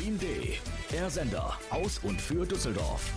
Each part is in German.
Stream D, der Sender aus und für Düsseldorf.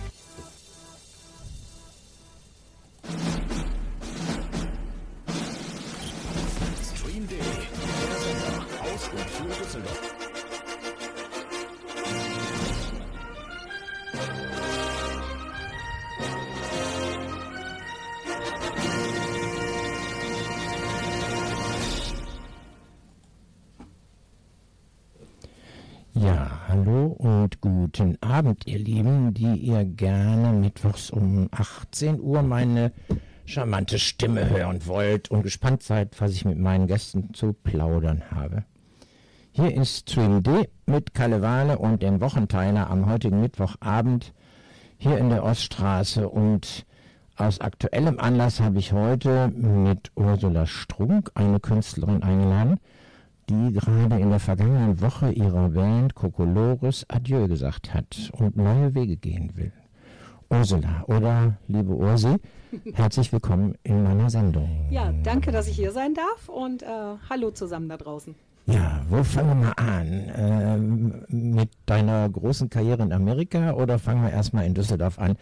Mittwochs um 18 Uhr meine charmante Stimme hören wollt und gespannt seid, was ich mit meinen Gästen zu plaudern habe. Hier ist Stream D mit Kalle Wale und dem Wochenteiler am heutigen Mittwochabend hier in der Oststraße und aus aktuellem Anlass habe ich heute mit Ursula Strunk eine Künstlerin eingeladen, die gerade in der vergangenen Woche ihrer Band Kokolores Adieu gesagt hat und neue Wege gehen will. Ursula oder liebe Ursi, herzlich willkommen in meiner Sendung. Ja, danke, dass ich hier sein darf und äh, hallo zusammen da draußen. Ja, wo fangen wir mal an? Ähm, mit deiner großen Karriere in Amerika oder fangen wir erstmal in Düsseldorf an,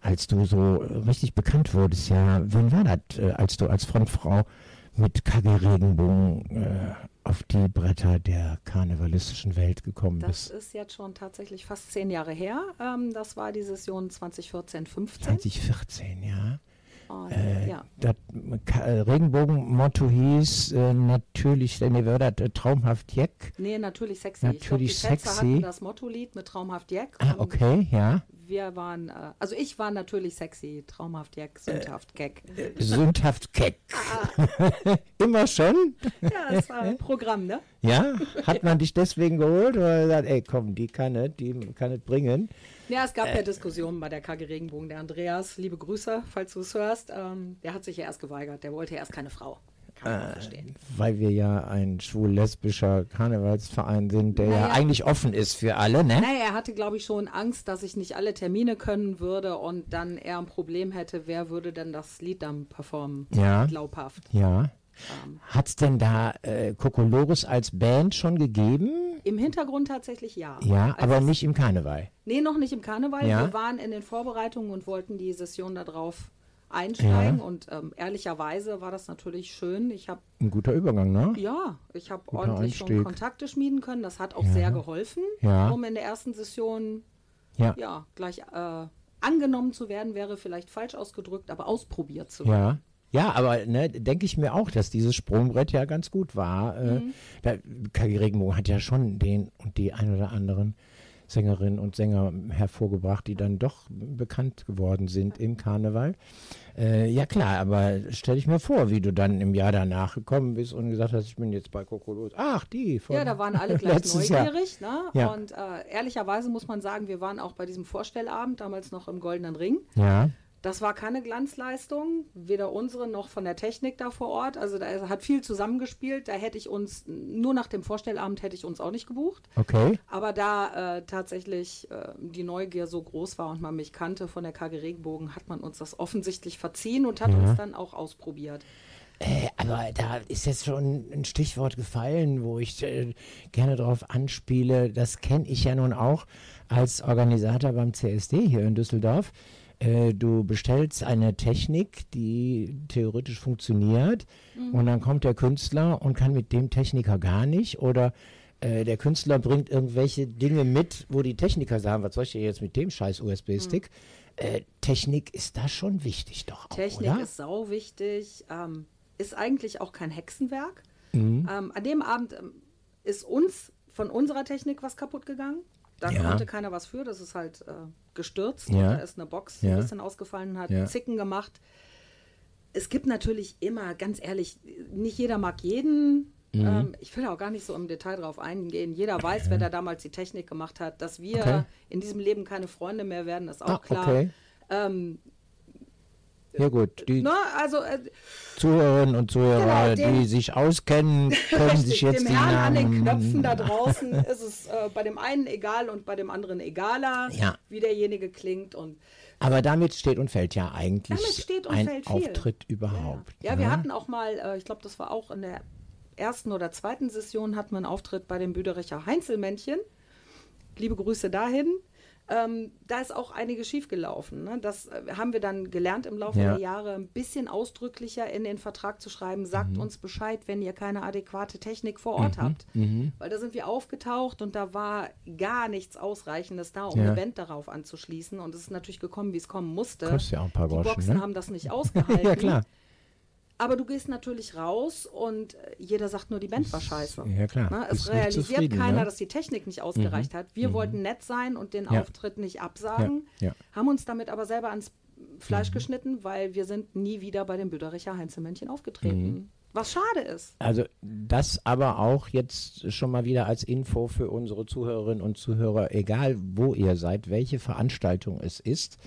als du so richtig bekannt wurdest? Ja, wann war das, äh, als du als Frontfrau mit KG Regenbogen äh, auf die Bretter der karnevalistischen Welt gekommen Das bist? ist jetzt schon tatsächlich fast zehn Jahre her. Ähm, das war die Session 2014, 15. 2014, ja. Und, Äh, ja. Das äh, Regenbogen-Motto hieß äh, natürlich, äh, nee, war das, äh, traumhaft Jack. Nee, natürlich sexy. Natürlich ich glaub, die Tänzer sexy. hatten das Motto-Lied mit Traumhaft Jack. Ah, okay, ja. Wir waren, äh, also ich war natürlich sexy, Traumhaft Jack, sündhaft Gag. Sündhaft keck. Ah. Immer schon? Ja, das war ein Programm, ne? Ja? Hat man dich deswegen geholt oder gesagt, ey, komm, die kann es, die kann es bringen? Ja, es gab Äh. ja Diskussionen bei der KG Regenbogen. Der Andreas, liebe Grüße, falls du es hörst, ähm, der hat sich ja erst geweigert. Der wollte ja erst keine Frau. Kann Äh. verstehen. Weil wir ja ein schwul-lesbischer Karnevalsverein sind, der ja Naja. eigentlich offen ist für alle, ne? Naja, er hatte, glaube ich, schon Angst, dass ich nicht alle Termine können würde und dann er ein Problem hätte, wer würde denn das Lied dann performen? Ja. Glaubhaft. Ja. Ähm, Hat's denn da äh, Kokolores als Band schon gegeben? Im Hintergrund tatsächlich ja. Ja, Als aber es- nicht im Karneval. Nee, noch nicht im Karneval. Ja. Wir waren in den Vorbereitungen und wollten die Session darauf einsteigen Ja. und ähm, ehrlicherweise war das natürlich schön. Ich habe Ein guter Übergang, ne? ja, ich habe ordentlich schon Einstieg. Kontakte schmieden können. Das hat auch Ja. sehr geholfen, Ja. um in der ersten Session Ja. gleich äh, angenommen zu werden, wäre vielleicht falsch ausgedrückt, aber ausprobiert zu werden. Ja. Aber ne, denke ich mir auch, dass dieses Sprungbrett ja ganz gut war. Äh, Mhm. da, KG Regenbogen hat ja schon den und die ein oder anderen Sängerinnen und Sänger hervorgebracht, die dann doch bekannt geworden sind im Karneval. Äh, ja klar, aber stell dich mir vor, wie du dann im Jahr danach gekommen bist und gesagt hast, ich bin jetzt bei Kokolos. Ach, die von Ja, da waren alle gleich neugierig. Ne? Ja. Und äh, ehrlicherweise muss man sagen, wir waren auch bei diesem Vorstellabend, damals noch im Goldenen Ring. Ja, Das war keine Glanzleistung, weder unsere noch von der Technik da vor Ort. Also da hat viel zusammengespielt. Da hätte ich uns, nur nach dem Vorstellabend hätte ich uns auch nicht gebucht. okay. Aber da äh, tatsächlich äh, die Neugier so groß war und man mich kannte von der KG Regenbogen, hat man uns das offensichtlich verziehen und hat Ja. uns dann auch ausprobiert. Äh, aber da ist jetzt schon ein Stichwort gefallen, wo ich äh, gerne darauf anspiele. Das kenne ich ja nun auch als Organisator beim CSD hier in Düsseldorf. Äh, du bestellst eine Technik, die theoretisch funktioniert und dann kommt der Künstler und kann mit dem Techniker gar nicht oder äh, der Künstler bringt irgendwelche Dinge mit, wo die Techniker sagen, was soll ich jetzt mit dem scheiß USB-Stick? Äh, Technik ist da schon wichtig doch auch, Technik oder? ist sau wichtig, ähm, ist eigentlich auch kein Hexenwerk. Mhm. Ähm, an dem Abend ähm, ist uns von unserer Technik was kaputt gegangen. Da Ja. konnte keiner was für. Das ist halt äh, gestürzt. Ja. Da ist eine Box Ja. ein bisschen ausgefallen hat Ja. Zicken gemacht. Es gibt natürlich immer, ganz ehrlich, nicht jeder mag jeden. Mhm. Ähm, ich will auch gar nicht so im Detail drauf eingehen. Jeder weiß, wer da damals die Technik gemacht hat. Dass wir Okay. in diesem Leben keine Freunde mehr werden, ist auch Ah, klar. okay. Ähm, Ja gut, die ne, also äh, Zuhörerinnen und Zuhörer, Genau, dem- die sich auskennen, können sich Richtig, jetzt dem die Herrn an den. Knöpfen da draußen ist es äh, bei dem einen egal und bei dem anderen egaler, Ja. wie derjenige klingt. Und Aber damit steht und fällt ja eigentlich und ein fällt. Auftritt überhaupt. ja, wir ne? hatten auch mal, äh, ich glaube, das war auch in der ersten oder zweiten Session, hatten wir einen Auftritt bei dem Büdericher Heinzelmännchen. Liebe Grüße dahin. Ähm, da ist auch einiges schiefgelaufen. Ne? Das äh, haben wir dann gelernt im Laufe Ja. der Jahre, ein bisschen ausdrücklicher in den Vertrag zu schreiben. Sagt uns Bescheid, wenn ihr keine adäquate Technik vor Ort habt. Weil da sind wir aufgetaucht und da war gar nichts Ausreichendes da, um Ja. eine Band darauf anzuschließen. Und es ist natürlich gekommen, wie es kommen musste. Kostet ja auch ein paar Die Boxen ne? haben das nicht ausgehalten. Ja, klar. Aber du gehst natürlich raus und äh, jeder sagt nur, die Band war scheiße. Ja, klar. Ne? Bist Es realisiert keiner, ne? dass die Technik nicht ausgereicht hat. Wir wollten nett sein und den Ja. Auftritt nicht absagen, Ja, ja. haben uns damit aber selber ans Fleisch geschnitten, weil wir sind nie wieder bei den Büdericher Heinzelmännchen aufgetreten. Was schade ist. Also das aber auch jetzt schon mal wieder als Info für unsere Zuhörerinnen und Zuhörer, egal wo ihr seid, welche Veranstaltung es ist.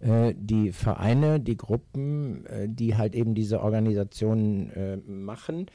Äh, Die Vereine, die Gruppen, äh, die halt eben diese Organisationen äh, machen,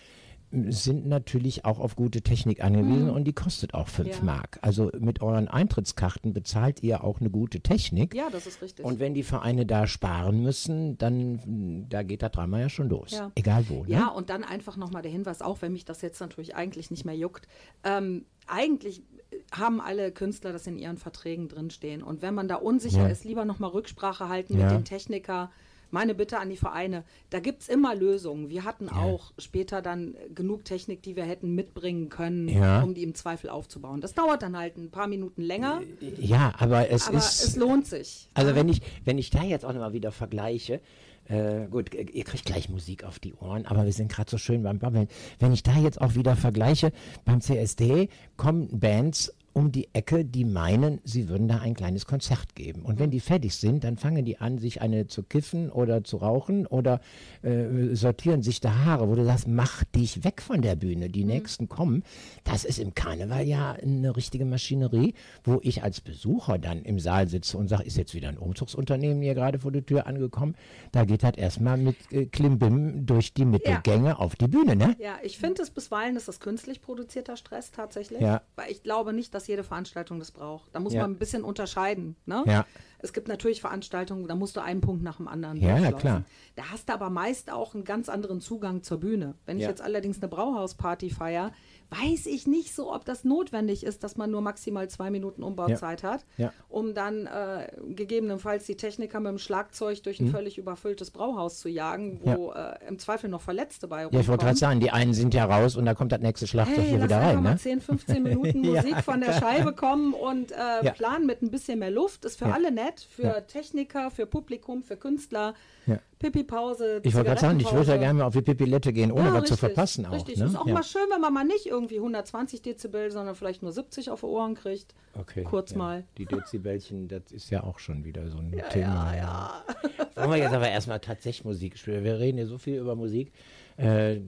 sind natürlich auch auf gute Technik angewiesen und die kostet auch 5 Mhm. Ja. Mark. Also mit euren Eintrittskarten bezahlt ihr auch eine gute Technik. Ja, das ist richtig. Und wenn die Vereine da sparen müssen, dann da geht das dreimal ja schon los. Ja. Egal wo. Ne? Ja, und dann einfach nochmal der Hinweis, auch wenn mich das jetzt natürlich eigentlich nicht mehr juckt. Ähm, eigentlich haben alle Künstler das in ihren Verträgen drinstehen. Und wenn man da unsicher Ja. ist, lieber nochmal Rücksprache halten Ja. mit dem Techniker. Meine Bitte an die Vereine, da gibt es immer Lösungen. Wir hatten auch später dann genug Technik, die wir hätten mitbringen können, Ja. um die im Zweifel aufzubauen. Das dauert dann halt ein paar Minuten länger, Ja, aber es aber ist. es lohnt sich. Also wenn ich, wenn ich da jetzt auch nochmal wieder vergleiche, äh, gut, ihr kriegt gleich Musik auf die Ohren, aber wir sind gerade so schön beim Babbeln. Wenn ich da jetzt auch wieder vergleiche, beim CSD kommen Bands um die Ecke, die meinen, sie würden da ein kleines Konzert geben. Und wenn die fertig sind, dann fangen die an, sich eine zu kiffen oder zu rauchen oder äh, sortieren sich da Haare, wo du sagst, mach dich weg von der Bühne, die nächsten kommen. Das ist im Karneval ja eine richtige Maschinerie, wo ich als Besucher dann im Saal sitze und sage, ist jetzt wieder ein Umzugsunternehmen hier gerade vor der Tür angekommen. Da geht das erstmal mit äh, Klimbim durch die Mittelgänge auf die Bühne, ne? Ja, ich finde es bisweilen ist das künstlich produzierter Stress tatsächlich. Ja. Weil ich glaube nicht, dass jede Veranstaltung das braucht. Da muss Ja. man ein bisschen unterscheiden. Ne? Ja. Es gibt natürlich Veranstaltungen, da musst du einen Punkt nach dem anderen Ja, ja, klar. Da hast du aber meist auch einen ganz anderen Zugang zur Bühne. Wenn ich jetzt allerdings eine Brauhausparty feiere, weiß ich nicht so, ob das notwendig ist, dass man nur maximal zwei Minuten Umbauzeit hat, Ja. um dann äh, gegebenenfalls die Techniker mit dem Schlagzeug durch Mhm. ein völlig überfülltes Brauhaus zu jagen, wo äh, im Zweifel noch Verletzte bei Ja, ich wollte rumkommen. gerade sagen, die einen sind ja raus und da kommt das nächste Schlagzeug Hey, hier wieder rein, ne? 10, 15 Minuten Ja, Musik von der Scheibe kommen und äh, Ja. planen mit ein bisschen mehr Luft. Ist für Ja. alle nett, für Ja. Techniker, für Publikum, für Künstler. Ja. Pipi-Pause, Ich wollte gerade sagen, ich würde ja gerne mal auf die Pipilette gehen, ohne Ja, was zu richtig, verpassen auch. Richtig, Ne? ist auch ja. mal schön, wenn man mal nicht irgendwie 120 Dezibel, sondern vielleicht nur 70 auf die Ohren kriegt. Okay, Kurz ja. mal. Die Dezibelchen, das ist ja auch schon wieder so ein Thema. ja, ja. Wollen wir jetzt aber erstmal tatsächlich Musik spielen? Wir reden hier so viel über Musik. Äh,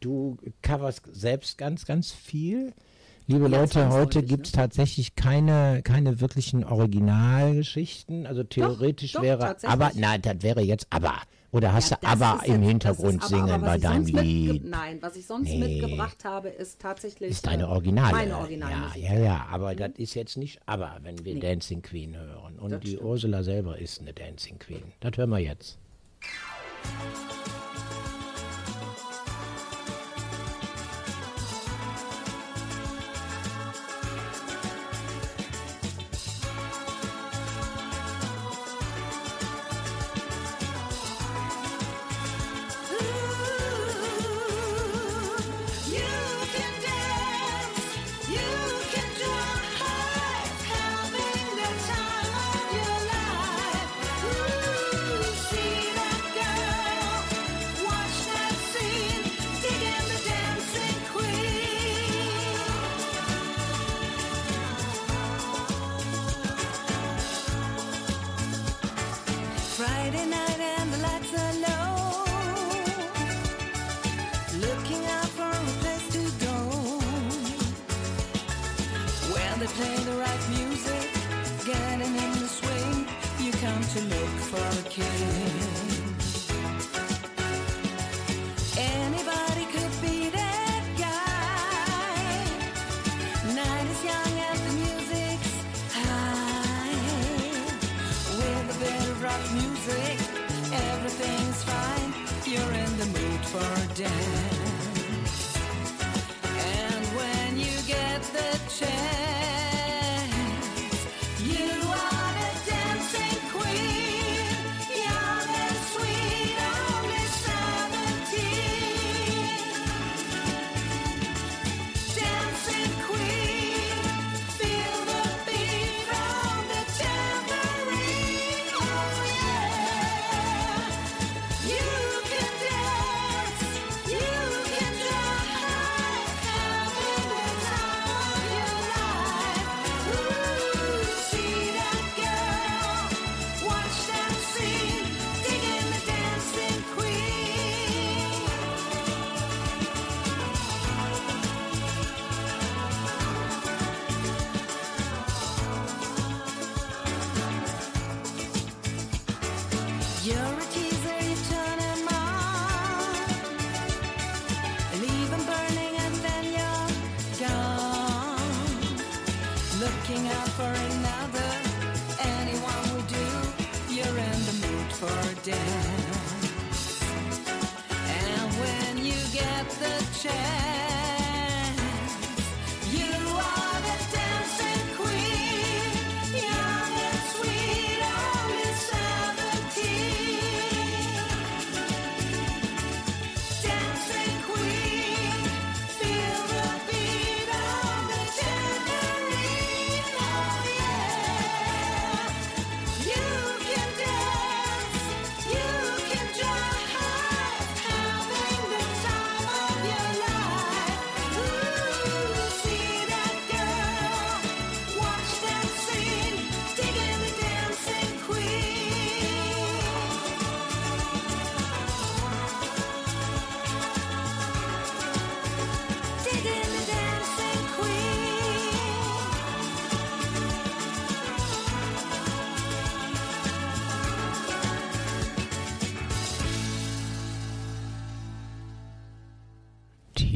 du coverst selbst ganz, ganz viel. Liebe Ja, Leute, heute gibt es ne? tatsächlich keine, keine wirklichen Originalgeschichten. Also theoretisch doch, wäre, tatsächlich. aber, nein, das wäre jetzt aber. Oder hast Ja, du aber im Hintergrund aber, singen aber bei deinem Lied? Nein, was ich sonst Nee. mitgebracht habe, ist tatsächlich. ist deine äh, Originale. Meine Originale. Ja, ja, ja, aber das ist jetzt nicht aber, wenn wir Nee. Dancing Queen hören. Und Das die stimmt. Ursula selber ist eine Dancing Queen. Das hören wir jetzt. You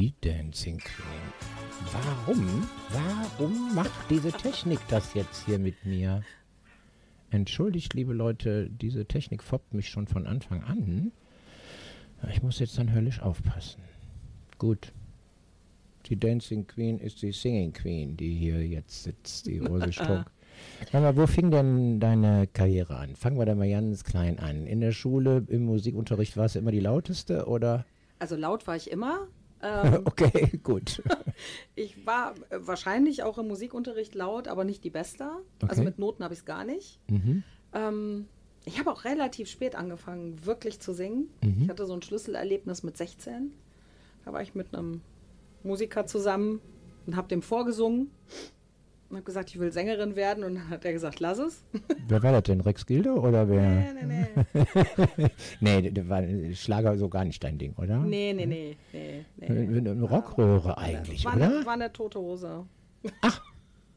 Die Dancing Queen. Warum? Warum macht diese Technik das jetzt hier mit mir? Entschuldigt, liebe Leute, diese Technik foppt mich schon von Anfang an. Ich muss jetzt dann höllisch aufpassen. Gut. Die Dancing Queen ist die Singing Queen, die hier jetzt sitzt, die Rose Struck. Mal, wo fing denn deine Karriere an? Fangen wir da mal ganz klein an. In der Schule, im Musikunterricht warst du immer die lauteste oder? Also laut war ich immer. Ähm, Okay, gut. ich war äh, wahrscheinlich auch im Musikunterricht laut, aber nicht die Beste. Also Okay. mit Noten habe ich es gar nicht. Mhm. Ähm, ich habe auch relativ spät angefangen, wirklich zu singen. Mhm. Ich hatte so ein Schlüsselerlebnis mit 16. Da war ich mit einem Musiker zusammen und habe dem vorgesungen und habe gesagt, ich will Sängerin werden. Und dann hat er gesagt, lass es. Wer war das denn? Rex Gilde oder wer? nee, nee, nee. Nee, der war Schlager so gar nicht dein Ding, oder? nee, nee, nee, nee, nee. Eine Rockröhre eigentlich, War oder? eine, war eine tote Hose.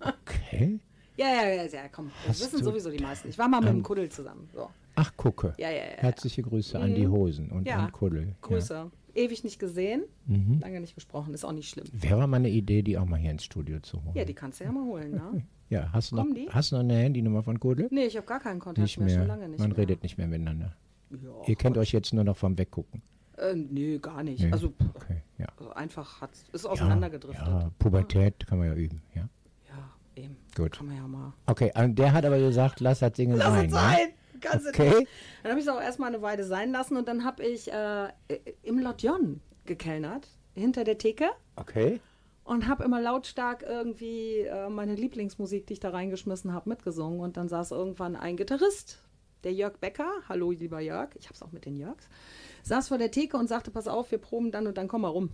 Okay. Ja, ja, ja, ja komm. Das wissen sowieso die meisten. Ich war mal mit dem Kuddel zusammen. So. Ach, gucke. Ja, ja, ja. Herzliche Grüße an die Hosen und Ja. an Kuddel. Grüße. Ewig nicht gesehen, Mhm. lange nicht gesprochen, ist auch nicht schlimm. Ja. Wäre mal eine Idee, die auch mal hier ins Studio zu holen. Ja, die kannst du ja mal holen, ne? Ja, hast du noch, die? hast du noch eine Handynummer von Kuddel? Nee, ich habe gar keinen Kontakt nicht mehr, mehr. schon lange nicht Man mehr. redet nicht mehr miteinander. Ja, Ihr kennt euch jetzt nur noch vom Weggucken. Äh, nee, gar nicht. Nee. Also, Okay, ja. also einfach hat, ist auseinandergedriftet. Ja, Pubertät kann man ja üben, ja. Ja, eben. Gut. Kann man ja mal. Okay, und der hat aber gesagt, lass das Singen Lass sein. es ne? sein! Kannst du Okay. nicht. Dann habe ich es auch erstmal eine Weile sein lassen und dann habe ich äh, im Lotjon gekellnert, hinter der Theke. Okay. und habe immer lautstark irgendwie äh, meine Lieblingsmusik, die ich da reingeschmissen habe, mitgesungen. Und dann saß irgendwann ein Gitarrist, der Jörg Becker, hallo lieber Jörg, ich habe es auch mit den Jörgs, saß vor der Theke und sagte, pass auf, wir proben dann und dann komm mal rum.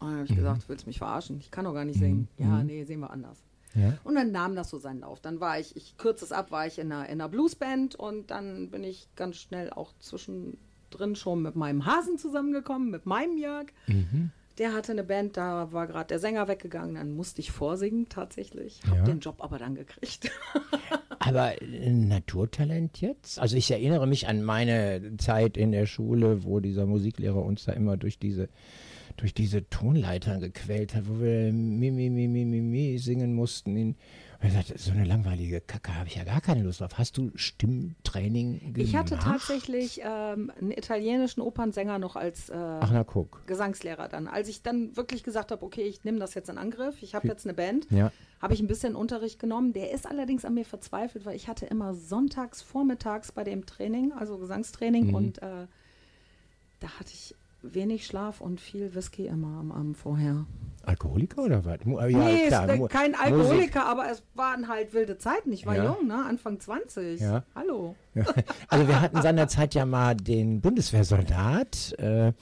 Und dann habe ich gesagt, du willst mich verarschen, ich kann doch gar nicht singen. Ja, nee, sehen wir anders. Ja. Und dann nahm das so seinen Lauf. Dann war ich, ich kürze es ab, war ich in einer, in einer Bluesband und dann bin ich ganz schnell auch zwischendrin schon mit meinem Hasen zusammengekommen, mit meinem Jörg. Der hatte eine Band, da war gerade der Sänger weggegangen, dann musste ich vorsingen tatsächlich. Hab Ja. den Job aber dann gekriegt. Aber äh, Naturtalent jetzt? Also ich erinnere mich an meine Zeit in der Schule, wo dieser Musiklehrer uns da immer durch diese durch diese Tonleitern gequält hat, wo wir mi, mi, mi, mi, mi, mi singen mussten. In, und ich sagte, so eine langweilige Kacke habe ich ja gar keine Lust drauf. Hast du Stimmtraining gemacht? Ich hatte tatsächlich ähm, einen italienischen Opernsänger noch als äh, Ach na. Gesangslehrer dann. Als ich dann wirklich gesagt habe, okay, ich nehme das jetzt in Angriff, ich habe jetzt eine Band, Ja. habe ich ein bisschen Unterricht genommen. Der ist allerdings an mir verzweifelt, weil ich hatte immer sonntags vormittags bei dem Training, also Gesangstraining, und äh, da hatte ich wenig Schlaf und viel Whisky immer am Abend vorher. Alkoholiker oder was? Ja, nee, klar, äh, kein Musik. Alkoholiker, aber es waren halt wilde Zeiten. Ich war Ja. jung, ne? Anfang 20. Ja. Hallo. Also wir hatten seinerzeit ja mal den Bundeswehrsoldat, äh,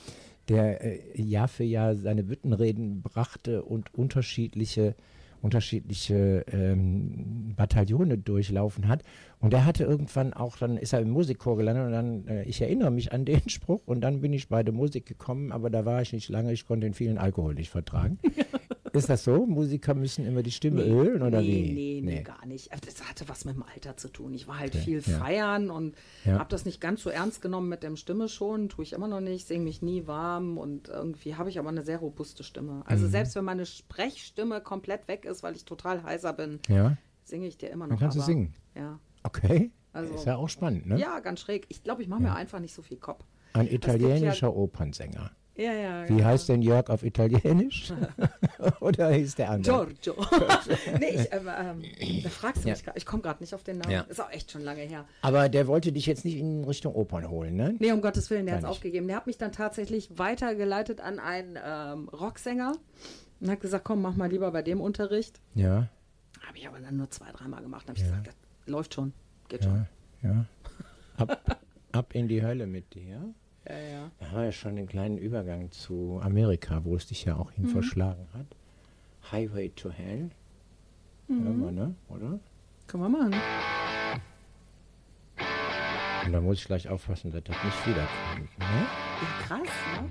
der äh, Jahr für Jahr seine Büttenreden brachte und unterschiedliche unterschiedliche ähm, Bataillone durchlaufen hat. Und der hatte irgendwann auch, dann ist er im Musikchor gelandet und dann, äh, ich erinnere mich an den Spruch und dann bin ich bei der Musik gekommen, aber da war ich nicht lange, ich konnte den vielen Alkohol nicht vertragen. Ist das so? Musiker müssen immer die Stimme ölen oder nee, wie? Nee, nee, gar nicht. Also Das hatte was mit dem Alter zu tun. Ich war halt Okay, viel ja. feiern und Ja. habe das nicht ganz so ernst genommen mit dem Stimme schon. Tue ich immer noch nicht, singe mich nie warm und irgendwie habe ich aber eine sehr robuste Stimme. Also Mhm. selbst wenn meine Sprechstimme komplett weg ist, weil ich total heiser bin, Ja, singe ich dir immer noch. dann kannst du aber, singen. Ja. Okay. Also- ist ja auch spannend, ne? ja, ganz schräg. Ich glaube, ich mache mir einfach nicht so viel Kopf. Ein italienischer Opernsänger. Ja, ja. Wie genau. heißt denn Jörg auf Italienisch? oder hieß der andere? Giorgio. nee, ich, ähm, ähm, da fragst du mich gerade. Ich komme gerade nicht auf den Namen. Ist auch echt schon lange her. Aber der wollte dich jetzt nicht in Richtung Opern holen, ne? Nee, um Gottes Willen, der hat es aufgegeben. Der hat mich dann tatsächlich weitergeleitet an einen ähm, Rocksänger und hat gesagt, komm, mach mal lieber bei dem Unterricht. Ja, Habe ich aber dann nur zwei, dreimal gemacht. Habe ich gesagt, das läuft schon, geht schon. ja. Ab, ab in die Hölle mit dir. Ja, ja. Da haben wir ja schon den kleinen Übergang zu Amerika, wo es dich ja auch hin Mhm. verschlagen hat. Highway to Hell. Hören wir, ne? Oder? Können wir machen. Und da muss ich gleich aufpassen, dass das nicht wiederkommt. Ne? Ja, krass, ne?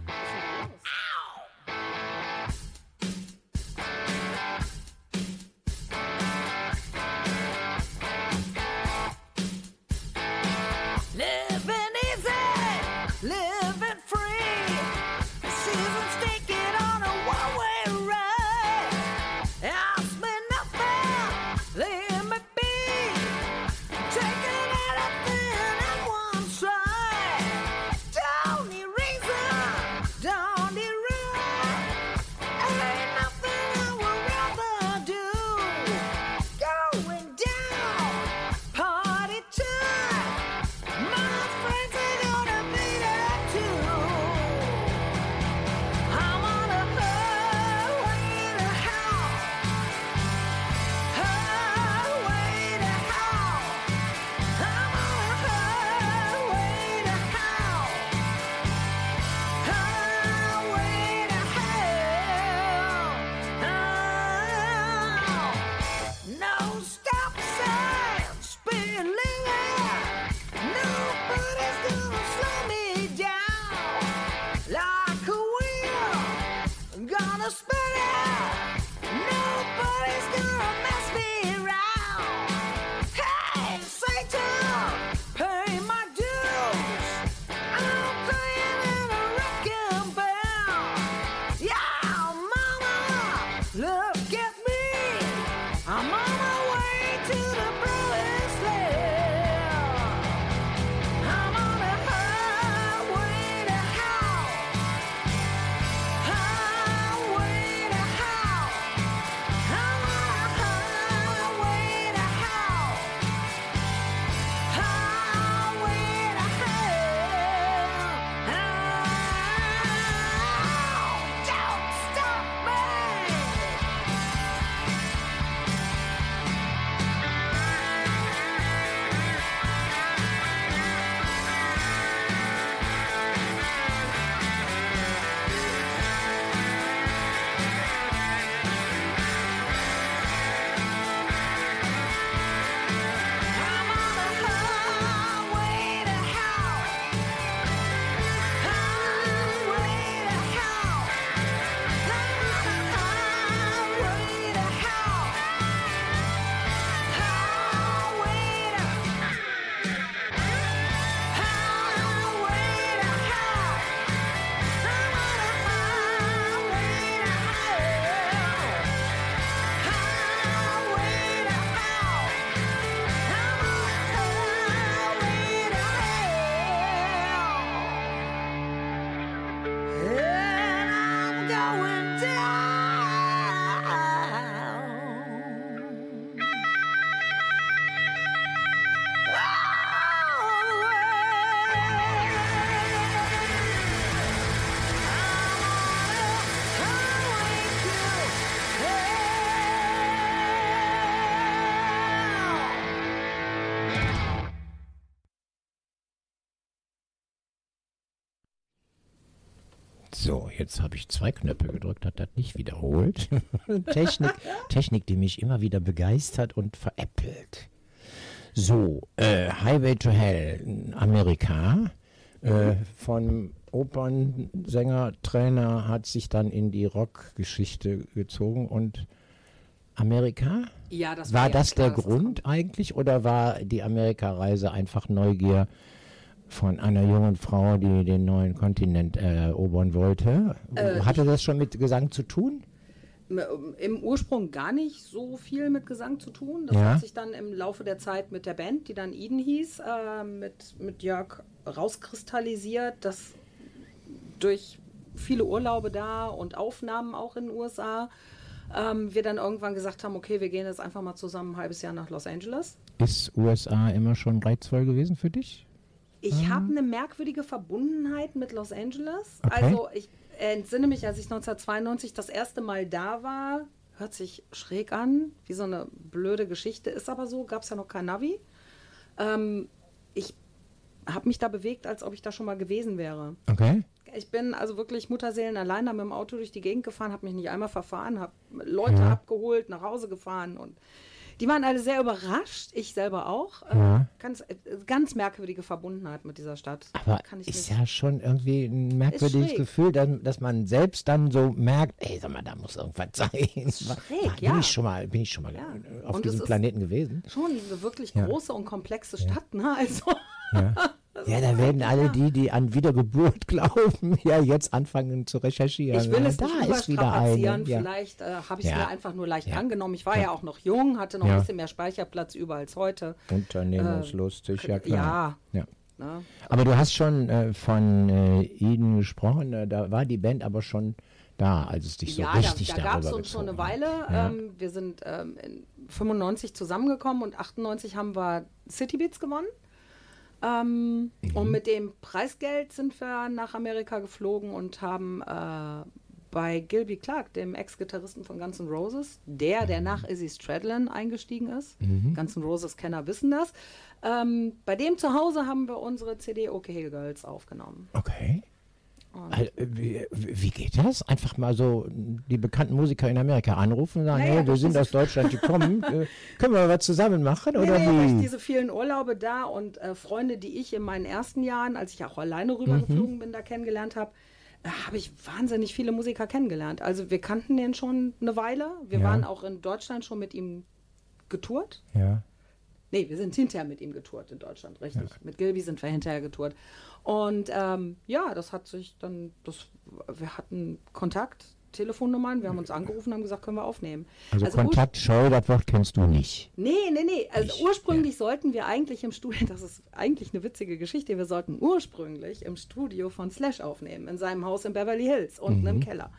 Jetzt habe ich zwei Knöpfe gedrückt, hat das nicht wiederholt. Technik, Technik, die mich immer wieder begeistert und veräppelt. So, äh, Highway to Hell, Amerika, äh, von Opernsänger, Trainer, hat sich dann in die Rockgeschichte gezogen und Amerika? Ja, das War ja das klar, der Grund eigentlich oder war die Amerikareise einfach Neugier von einer jungen Frau, die den neuen Kontinent erobern wollte? Äh, Hatte das schon mit Gesang zu tun? kommt. Im Ursprung gar nicht so viel mit Gesang zu tun. Das Ja. hat sich dann im Laufe der Zeit mit der Band, die dann Eden hieß, äh, mit, mit Jörg rauskristallisiert, dass durch viele Urlaube da und Aufnahmen auch in den USA ähm, wir dann irgendwann gesagt haben, okay, wir gehen jetzt einfach mal zusammen ein halbes Jahr nach Los Angeles. Ist USA immer schon reizvoll gewesen für dich? Ich habe eine merkwürdige Verbundenheit mit Los Angeles. Okay. Also ich entsinne mich, als ich 1992 das erste Mal da war, hört sich schräg an, wie so eine blöde Geschichte, ist aber so, gab es ja noch kein Navi. Ähm, ich habe mich da bewegt, als ob ich da schon mal gewesen wäre. Okay. Ich bin also wirklich Mutterseelen allein da mit dem Auto durch die Gegend gefahren, habe mich nicht einmal verfahren, habe Leute Ja. abgeholt, nach Hause gefahren und die waren alle sehr überrascht, ich selber auch. Äh, Ja. Ganz, äh, ganz merkwürdige Verbundenheit mit dieser Stadt. Aber Kann ich ist nicht. ja schon irgendwie ein merkwürdiges. Gefühl, dass, dass man selbst dann so merkt, ey, sag mal, da muss irgendwas sein. Schräg, bin ja. ich schon mal, bin ich schon mal Ja. auf Und es diesem Planeten gewesen? Schon eine wirklich große und komplexe Stadt, ne? Also, Ja, da werden alle die, die an Wiedergeburt glauben, ja jetzt anfangen zu recherchieren. ich will Ja, es da nicht ist wieder eine. Ja. Vielleicht äh, habe ich es Ja. mir einfach nur leicht Ja. angenommen. Ich war ja. auch noch jung, hatte noch Ja. ein bisschen mehr Speicherplatz über als heute. Unternehmungslustig, ja klar. Ja. Ja. Ne? Aber du hast schon äh, von äh, Eden gesprochen, äh, da war die Band aber schon da, als es dich so ja, richtig da, da gab es uns schon eine. Weile. Ja. Ähm, wir sind ähm, in 95 zusammengekommen und 98 haben wir City Beats gewonnen. Ähm, Mhm. Und mit dem Preisgeld sind wir nach Amerika geflogen und haben äh, bei Gilby Clark, dem Ex-Gitarristen von Guns N' Roses, der, Mhm. der nach Izzy Stradlin eingestiegen ist, Guns N' Roses-Kenner wissen das, ähm, bei dem zu Hause haben wir unsere CD Okay Girls aufgenommen. Okay. Also, wie, wie geht das? Einfach mal so die bekannten Musiker in Amerika anrufen und sagen, Naja, hey, wir sind aus Deutschland gekommen, äh, können wir was zusammen machen oder nee, wie? diese vielen Urlaube da und äh, Freunde, die ich in meinen ersten Jahren, als ich auch alleine rübergeflogen bin, da kennengelernt habe, äh, habe ich wahnsinnig viele Musiker kennengelernt. Also wir kannten den schon eine Weile. Wir Ja. waren auch in Deutschland schon mit ihm getourt. Ja. Nee, wir sind hinterher mit ihm getourt in Deutschland, richtig. Mit Gilby sind wir hinterher getourt. Und ähm, ja, das hat sich dann, das, wir hatten Kontakt, Telefonnummern, wir haben uns angerufen, haben gesagt, können wir aufnehmen. Also, ur- Kontakt scheu, das Wort kennst du nicht. Nee, nee, nee. Also Nicht, ursprünglich sollten wir eigentlich im Studio, das ist eigentlich eine witzige Geschichte, wir sollten ursprünglich im Studio von Slash aufnehmen, in seinem Haus in Beverly Hills, unten Mhm. im Keller.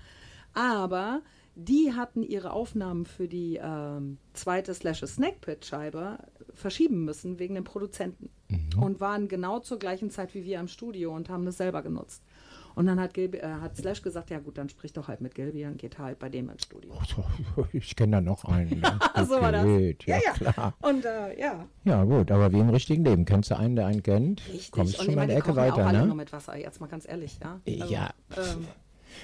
Aber die hatten ihre Aufnahmen für die ähm, zweite Slash Snack Pit Scheibe verschieben müssen wegen den Produzenten Mhm. und waren genau zur gleichen Zeit wie wir im Studio und haben das selber genutzt. Und dann hat, Gilby, äh, hat Slash gesagt, ja gut, dann sprich doch halt mit Gilby und geht halt bei dem ins Studio. Ich kenne da noch einen. der so war das. Ja, Ja, ja. klar. Und äh, ja, Ja, gut, aber wie im richtigen Leben. Kennst du einen, der einen kennt? Richtig. Kommst und schon mal eine Ecke ja auch weiter, alle ne? nur mit Wasser, jetzt mal ganz ehrlich, ja. Also, ja. Ähm,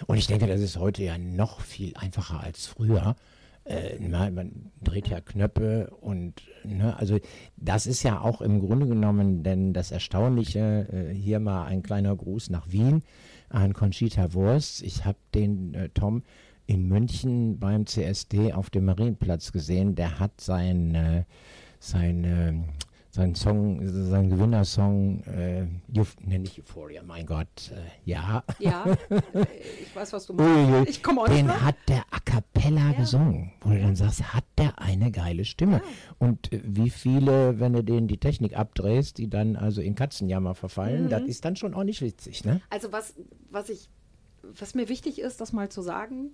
Und ich denke, das ist heute ja noch viel einfacher als früher. Äh, man, dreht ja Knöpfe und ne, also das ist ja auch im Grunde genommen denn das Erstaunliche, äh, hier mal ein kleiner Gruß nach Wien an Conchita Wurst. Ich habe den äh, Tom in München beim CSD auf dem Marienplatz gesehen. Der hat sein, äh, sein, sein Song, sein Gewinnersong, äh, Euph ne, nicht Euphoria, mein Gott, äh, ja, ja, äh, ich weiß, was du meinst. Ich komme Den ne? hat der a cappella gesungen, wo du dann sagst, hat der eine geile Stimme. Und äh, wie viele, wenn du denen die Technik abdrehst, die dann also in Katzenjammer verfallen, Mhm. das ist dann schon auch nicht witzig, ne? Also was, was ich, was mir wichtig ist, das mal zu sagen,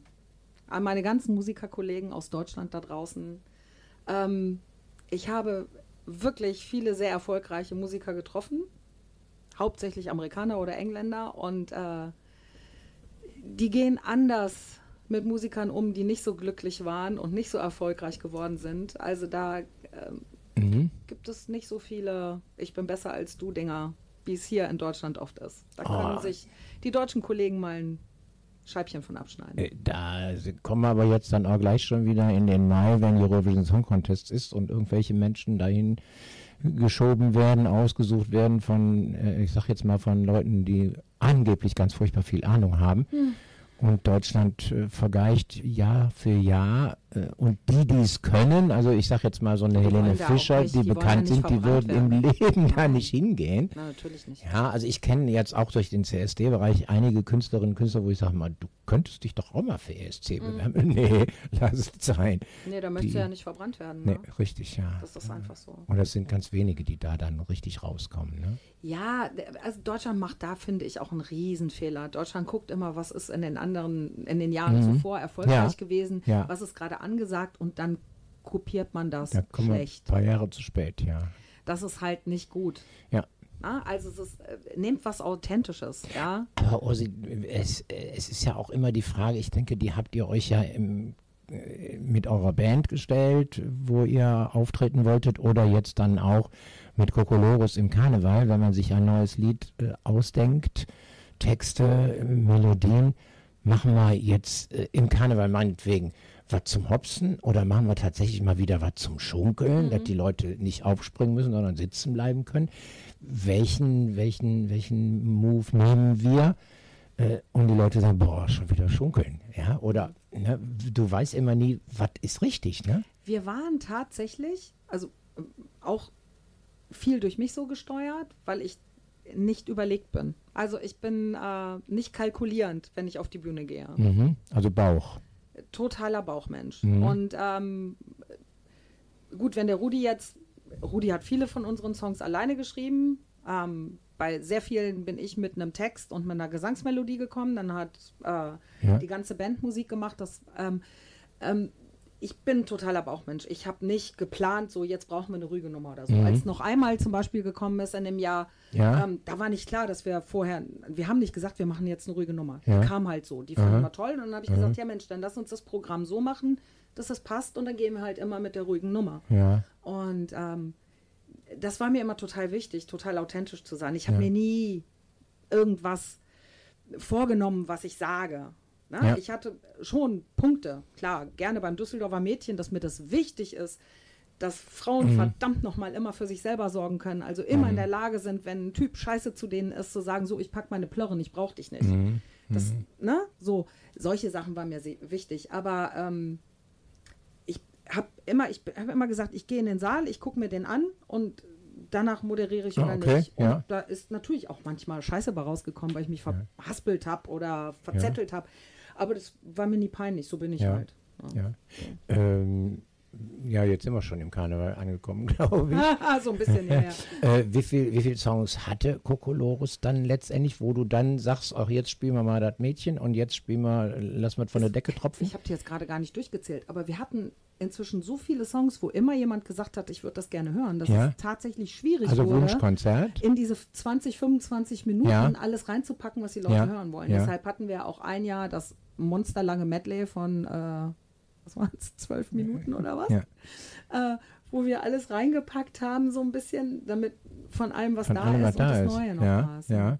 an meine ganzen Musikerkollegen aus Deutschland da draußen, ähm, ich habe wirklich viele sehr erfolgreiche Musiker getroffen, hauptsächlich Amerikaner oder Engländer und äh, die gehen anders mit Musikern um, die nicht so glücklich waren und nicht so erfolgreich geworden sind. Also da ähm, Mhm. gibt es nicht so viele Ich bin besser als du Dinger, wie es hier in Deutschland oft ist. Da können Ah. sich die deutschen Kollegen mal ein Scheibchen von abschneiden. Äh, Da kommen wir aber jetzt dann auch gleich schon wieder in den Mai, wenn Eurovision Song Contest ist und irgendwelche Menschen dahin geschoben werden, ausgesucht werden von, äh, ich sag jetzt mal von Leuten, die angeblich ganz furchtbar viel Ahnung haben. Hm. Und Deutschland äh, vergleicht Jahr für Jahr. Äh, und die, die es können, also ich sag jetzt mal so eine Die Helene Fischer, nicht- die, die bekannt ja sind, die würden im. Leben da nicht hingehen. Na, natürlich nicht. Ja, also ich kenne jetzt auch durch den CSD-Bereich einige Künstlerinnen und Künstler, wo ich sage mal, du könntest dich doch auch mal für ESC bewerben. Nee, lass es sein. Nee, da möchtest du ja nicht verbrannt werden. Nee, Ne? richtig, ja. Das ist einfach so. Und das sind ganz wenige, die da dann richtig rauskommen. Ne? Ja, also Deutschland macht da, finde ich, auch einen Riesenfehler. Deutschland guckt immer, was ist in den anderen, in den Jahren zuvor erfolgreich Mhm. Gewesen, was ist gerade angesagt und dann kopiert man das Da kommen wir ein schlecht. paar Jahre zu spät, ja. Das ist halt nicht gut. Ja. Na, also es ist, äh, nehmt was Authentisches, ja. Aber Ursi, es, es ist ja auch immer die Frage, ich denke, die habt ihr euch ja im, äh, mit eurer Band gestellt, wo ihr auftreten wolltet, oder jetzt dann auch mit Kokolores im Karneval, wenn man sich ein neues Lied äh, ausdenkt, Texte, äh, Melodien, machen wir jetzt äh, im Karneval meinetwegen was zum Hopsen oder machen wir tatsächlich mal wieder was zum Schunkeln, dass die Leute nicht aufspringen müssen, sondern sitzen bleiben können. Welchen, welchen, welchen Move nehmen wir? Äh, und die Leute sagen, boah, schon wieder schunkeln. Ja, oder ne, du weißt immer nie, was ist richtig, ne? Wir waren tatsächlich, also äh, auch viel durch mich so gesteuert, weil ich nicht überlegt bin. Also ich bin äh, nicht kalkulierend, wenn ich auf die Bühne gehe. Mhm. Also Bauch. Totaler Bauchmensch. Mhm. Und ähm, gut, wenn der Rudi jetzt, Rudi hat viele von unseren Songs alleine geschrieben. Ähm, bei sehr vielen bin ich mit einem Text und mit einer Gesangsmelodie gekommen. Dann hat äh, Ja. die ganze Band Musik gemacht. Das, ähm, ähm, ich bin totaler Bauchmensch. Ich habe nicht geplant, so jetzt brauchen wir eine ruhige Nummer oder so. Als noch einmal zum Beispiel gekommen ist in dem Jahr, Mhm. Ja. ähm, da war nicht klar, dass wir vorher, wir haben nicht gesagt, wir machen jetzt eine ruhige Nummer. Ja. Die kam halt so. Die fanden wir toll. Und dann habe ich gesagt, ja Mensch, dann lass uns das Programm so machen, dass das passt und dann gehen wir halt immer mit der ruhigen Nummer. Ja. Und ähm, das war mir immer total wichtig, total authentisch zu sein. Ich habe mir nie irgendwas vorgenommen, was ich sage. Ne? Ja. Ich hatte schon Punkte, klar, gerne beim Düsseldorfer Mädchen, dass mir das wichtig ist, dass Frauen Mhm. verdammt nochmal immer für sich selber sorgen können, also immer in der Lage sind, wenn ein Typ scheiße zu denen ist, zu sagen, so, ich pack meine Plörren, ich brauch dich nicht. Mhm. Das, ne, so, solche Sachen waren mir wichtig, aber ähm, ich habe immer, ich habe immer gesagt, ich gehe in den Saal, ich gucke mir den an und danach moderiere ich Ah, oder okay, nicht. Und ja. da ist natürlich auch manchmal Scheiße bei rausgekommen, weil ich mich verhaspelt habe oder verzettelt habe. Aber das war mir nie peinlich, so bin ich Ja. halt. Ja. Ähm, ja, jetzt sind wir schon im Karneval angekommen, glaube ich. so ein bisschen, ja, ja. Äh, wie viel, wie viel Songs hatte Kokolores dann letztendlich, wo du dann sagst, auch jetzt spielen wir mal das Mädchen und jetzt spielen wir, lass mal von der Decke tropfen? Ich habe die jetzt gerade gar nicht durchgezählt, aber wir hatten inzwischen so viele Songs, wo immer jemand gesagt hat, ich würde das gerne hören, dass Ja. es tatsächlich schwierig Also wurde. Wunschkonzert. in diese 20, 25 Minuten Ja. alles reinzupacken, was die Leute Ja. hören wollen. Deshalb hatten wir auch ein Jahr das monsterlange Medley von, äh, was waren es, zwölf Minuten oder was? Ja. Äh, wo wir alles reingepackt haben, so ein bisschen, damit von allem, was Von da allem, was ist und da das ist. Neue noch Ja, da ist. ja.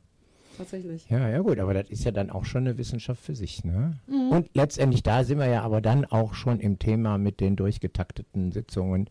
Tatsächlich. Ja, ja gut, aber das ist ja dann auch schon eine Wissenschaft für sich, ne? Mhm. Und letztendlich, da sind wir ja aber dann auch schon im Thema mit den durchgetakteten Sitzungen,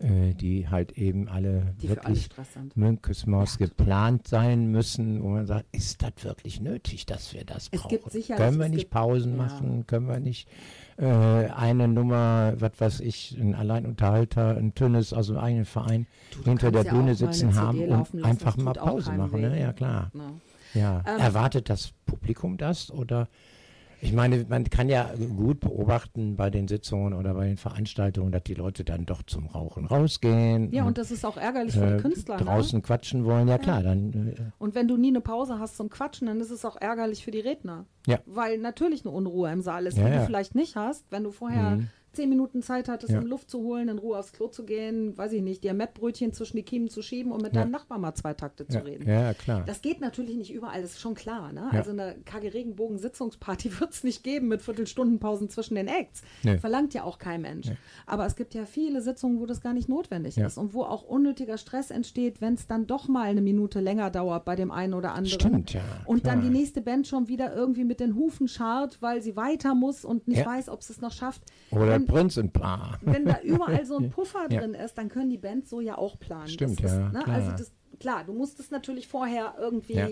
äh, die halt eben alle Die wirklich sind. Münkesmaus geplant sein müssen, wo man sagt, ist das wirklich nötig, dass wir das Es brauchen? gibt sicherlich- Können wir nicht gibt- Pausen ja. machen? Können wir nicht äh, eine Nummer, was weiß ich, ein Alleinunterhalter, ein Tünnes aus dem eigenen Verein du hinter der ja Bühne sitzen haben und lassen, einfach mal Pause machen? Ne? Ja, klar. Ne? Ja. Ähm, Erwartet das Publikum das oder? Ich meine, man kann ja gut beobachten bei den Sitzungen oder bei den Veranstaltungen, dass die Leute dann doch zum Rauchen rausgehen. Ja, und das ist auch ärgerlich für äh, die Künstler. Ne? draußen quatschen wollen. Ja, klar, dann äh, Und wenn du nie eine Pause hast zum Quatschen, dann ist es auch ärgerlich für die Redner. Ja. Weil natürlich eine Unruhe im Saal ist, Ja, die ja. du vielleicht nicht hast, wenn du vorher Mhm. Zehn Minuten Zeit hattest, Ja. um Luft zu holen, in Ruhe aufs Klo zu gehen, weiß ich nicht, dir Mettbrötchen zwischen die Kiemen zu schieben und mit Ja. deinem Nachbarn mal zwei Takte zu ja, reden. ja, klar. Das geht natürlich nicht überall, das ist schon klar. Ne? Also eine KG-Regenbogen-Sitzungsparty wird es nicht geben mit Viertelstundenpausen zwischen den Acts. Nee. Verlangt ja auch kein Mensch. Aber es gibt ja viele Sitzungen, wo das gar nicht notwendig ist und wo auch unnötiger Stress entsteht, wenn es dann doch mal eine Minute länger dauert bei dem einen oder anderen. Stimmt, ja. Und dann klar. die nächste Band schon wieder irgendwie mit den Hufen scharrt, weil sie weiter muss und nicht weiß, ob sie es noch schafft. Oder Wenn- Prinzenpaar. wenn da überall so ein Puffer Ja. drin ist, dann können die Bands so ja auch planen. Stimmt, das ist, ja, Ne? klar. Also das, klar, du musst es natürlich vorher irgendwie, Ja.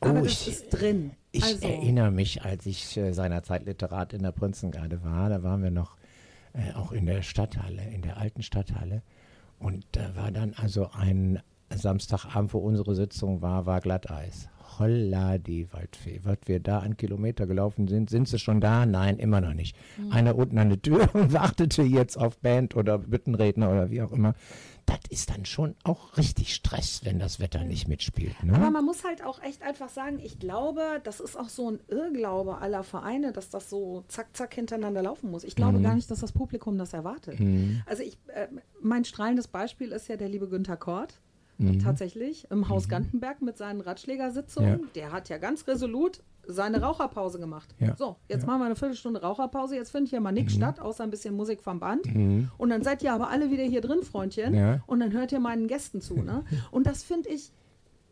aber Oh, das ich- ist drin. Ich also, erinnere mich, als ich äh, seinerzeit Literat in der Prinzengarde war, da waren wir noch äh, auch in der Stadthalle, in der alten Stadthalle. Und da war dann also ein Samstagabend, wo unsere Sitzung war, war Glatteis. Holla die Waldfee. Was wir da an Kilometer gelaufen sind, sind sie schon da? Nein, immer noch nicht. Mhm. Einer unten an der Tür und wartete jetzt auf Band oder Büttenredner oder wie auch immer. Das ist dann schon auch richtig Stress, wenn das Wetter nicht mitspielt. Ne? Aber man muss halt auch echt einfach sagen, ich glaube, das ist auch so ein Irrglaube aller Vereine, dass das so zack, zack hintereinander laufen muss. Ich glaube Mhm. gar nicht, dass das Publikum das erwartet. Also ich, äh, mein strahlendes Beispiel ist ja der liebe Günther Kort. Tatsächlich, im Haus Gantenberg mit seinen Ratschlägersitzungen. Mhm. Ja. Der hat ja ganz resolut seine Raucherpause gemacht. Ja. So, jetzt Ja. machen wir eine Viertelstunde Raucherpause. Jetzt findet hier mal nichts statt, außer ein bisschen Musik vom Band. Mhm. Und dann seid ihr aber alle wieder hier drin, Freundchen. Ja. Und dann hört ihr meinen Gästen zu. Ne? Und das finde ich,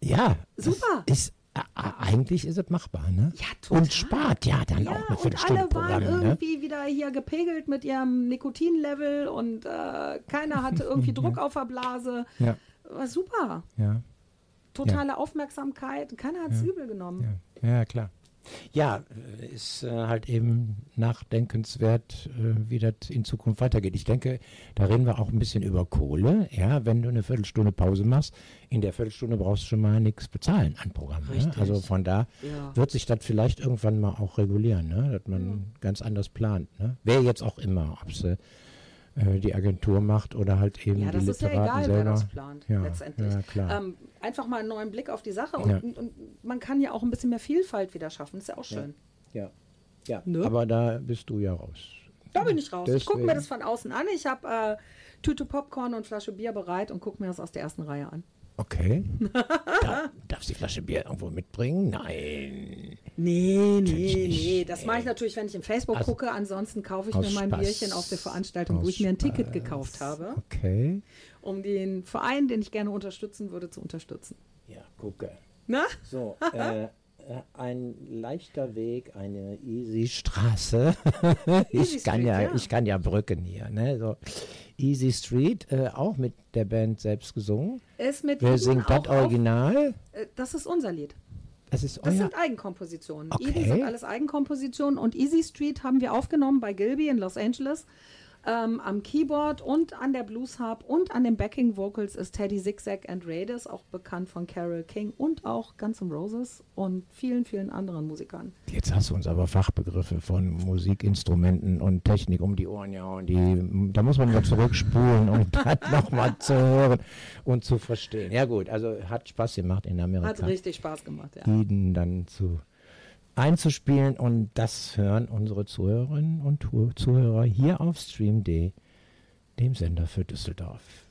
Ja, Super. Ist, äh, eigentlich ist es machbar, ne? Ja, total. Und spart ja dann Ja, auch eine und Viertelstunde alle waren ne? irgendwie wieder hier gepegelt mit ihrem Nikotinlevel und äh, keiner hatte irgendwie Druck auf der Blase. Ja, War super. ja, Totale Aufmerksamkeit. Keiner hat es übel genommen. ja, ja, klar. Ja, äh, ist äh, halt eben nachdenkenswert, äh, wie das in Zukunft weitergeht. Ich denke, da reden wir auch ein bisschen über Kohle. Ja, wenn du eine Viertelstunde Pause machst, in der Viertelstunde brauchst du schon mal nichts bezahlen an Programm. Ne? Also von da Ja. wird sich das vielleicht irgendwann mal auch regulieren, ne? dass man ganz anders plant. Ne? Wer jetzt auch immer, ob es äh, die Agentur macht oder halt eben Ja, die das ist ja Literaten egal, selber. wer das plant, ja, letztendlich. Ja, klar. Ähm, einfach mal einen neuen Blick auf die Sache und, Ja. und, und man kann ja auch ein bisschen mehr Vielfalt wieder schaffen. Ist ja auch schön. ja. ja. Ne? aber da bist du ja raus. Da bin ich raus. Ich gucke mir Deswegen. das von außen an. Ich habe äh, Tüte Popcorn und Flasche Bier bereit und gucke mir das aus der ersten Reihe an. Okay. da, darfst du die Flasche Bier irgendwo mitbringen? Nein. Nee, nee, nicht. nee. Das mache ich natürlich, wenn ich im Facebook Also, gucke. Ansonsten kaufe ich mir mein Spaß. Bierchen auf der Veranstaltung, wo Aus ich mir ein Ticket Spaß. gekauft habe, Okay. um den Verein, den ich gerne unterstützen würde, zu unterstützen. Ja, gucke. Na? So, äh, äh, ein leichter Weg, eine easy Straße. ich, Easy kann Street, ja, ja. ich kann ja Brücken hier. Ne? So. Easy Street, äh, auch mit der Band selbst gesungen. Ist mit Wer singt das Original? Auf, äh, das ist unser Lied. Das ist Das sind Eigenkompositionen. Okay. Eden sind alles Eigenkompositionen und Easy Street haben wir aufgenommen bei Gilby in Los Angeles. Ähm, am Keyboard und an der Blues Harp und an den Backing Vocals ist Teddy Zigzag and Raiders, auch bekannt von Carol King und auch Guns N' Roses und vielen, vielen anderen Musikern. Jetzt hast du uns aber Fachbegriffe von Musikinstrumenten und Technik um die Ohren gehauen. Die, da muss man mal zurückspulen, um das nochmal zu hören und zu verstehen. Ja gut, also hat Spaß gemacht in Amerika. Hat richtig Spaß gemacht, ja. Eden dann zu einzuspielen und das hören unsere Zuhörerinnen und Zuhörer hier auf Stream.de, dem Sender für Düsseldorf.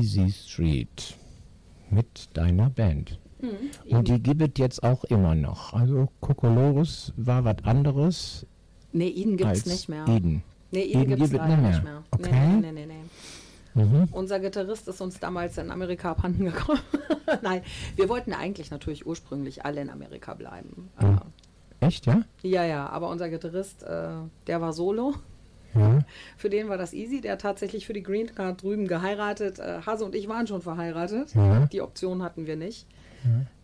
Easy Street mit deiner Band. Mhm. Und die gibt es jetzt auch immer noch. Also Kokolores war was anderes Nee, Eden gibt es nicht mehr. Eden. Nee, Eden Eden gibt es leider nicht nicht mehr. mehr. Okay. Nee, nee, nee, nee, nee. Mhm. Unser Gitarrist ist uns damals in Amerika abhanden gekommen. Nein, wir wollten eigentlich natürlich ursprünglich alle in Amerika bleiben. Mhm. Echt, ja? Ja, ja, aber unser Gitarrist, äh, der war solo. Ja. Für den war das easy. Der hat tatsächlich für die Green Card drüben geheiratet. Äh, Hase und ich waren schon verheiratet. Ja. Die Option hatten wir nicht.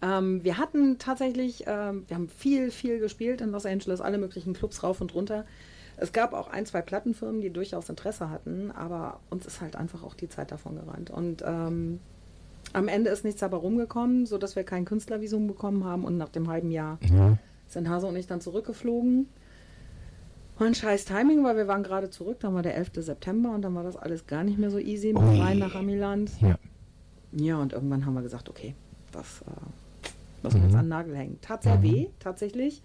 Ähm, wir hatten tatsächlich, ähm, wir haben viel, viel gespielt in Los Angeles, alle möglichen Clubs rauf und runter. Es gab auch ein, zwei Plattenfirmen, die durchaus Interesse hatten, aber uns ist halt einfach auch die Zeit davon gerannt. Und ähm, am Ende ist nichts dabei rumgekommen, sodass wir kein Künstlervisum bekommen haben und nach dem halben Jahr ja. sind Hase und ich dann zurückgeflogen. Ein scheiß Timing, weil wir waren gerade zurück, dann war der 11. September und dann war das alles gar nicht mehr so easy mit Ui. rein nach Amiland. Ja. Ja, und irgendwann haben wir gesagt, okay, das äh, müssen wir jetzt an den Nagel hängen. Tat sehr weh, tatsächlich.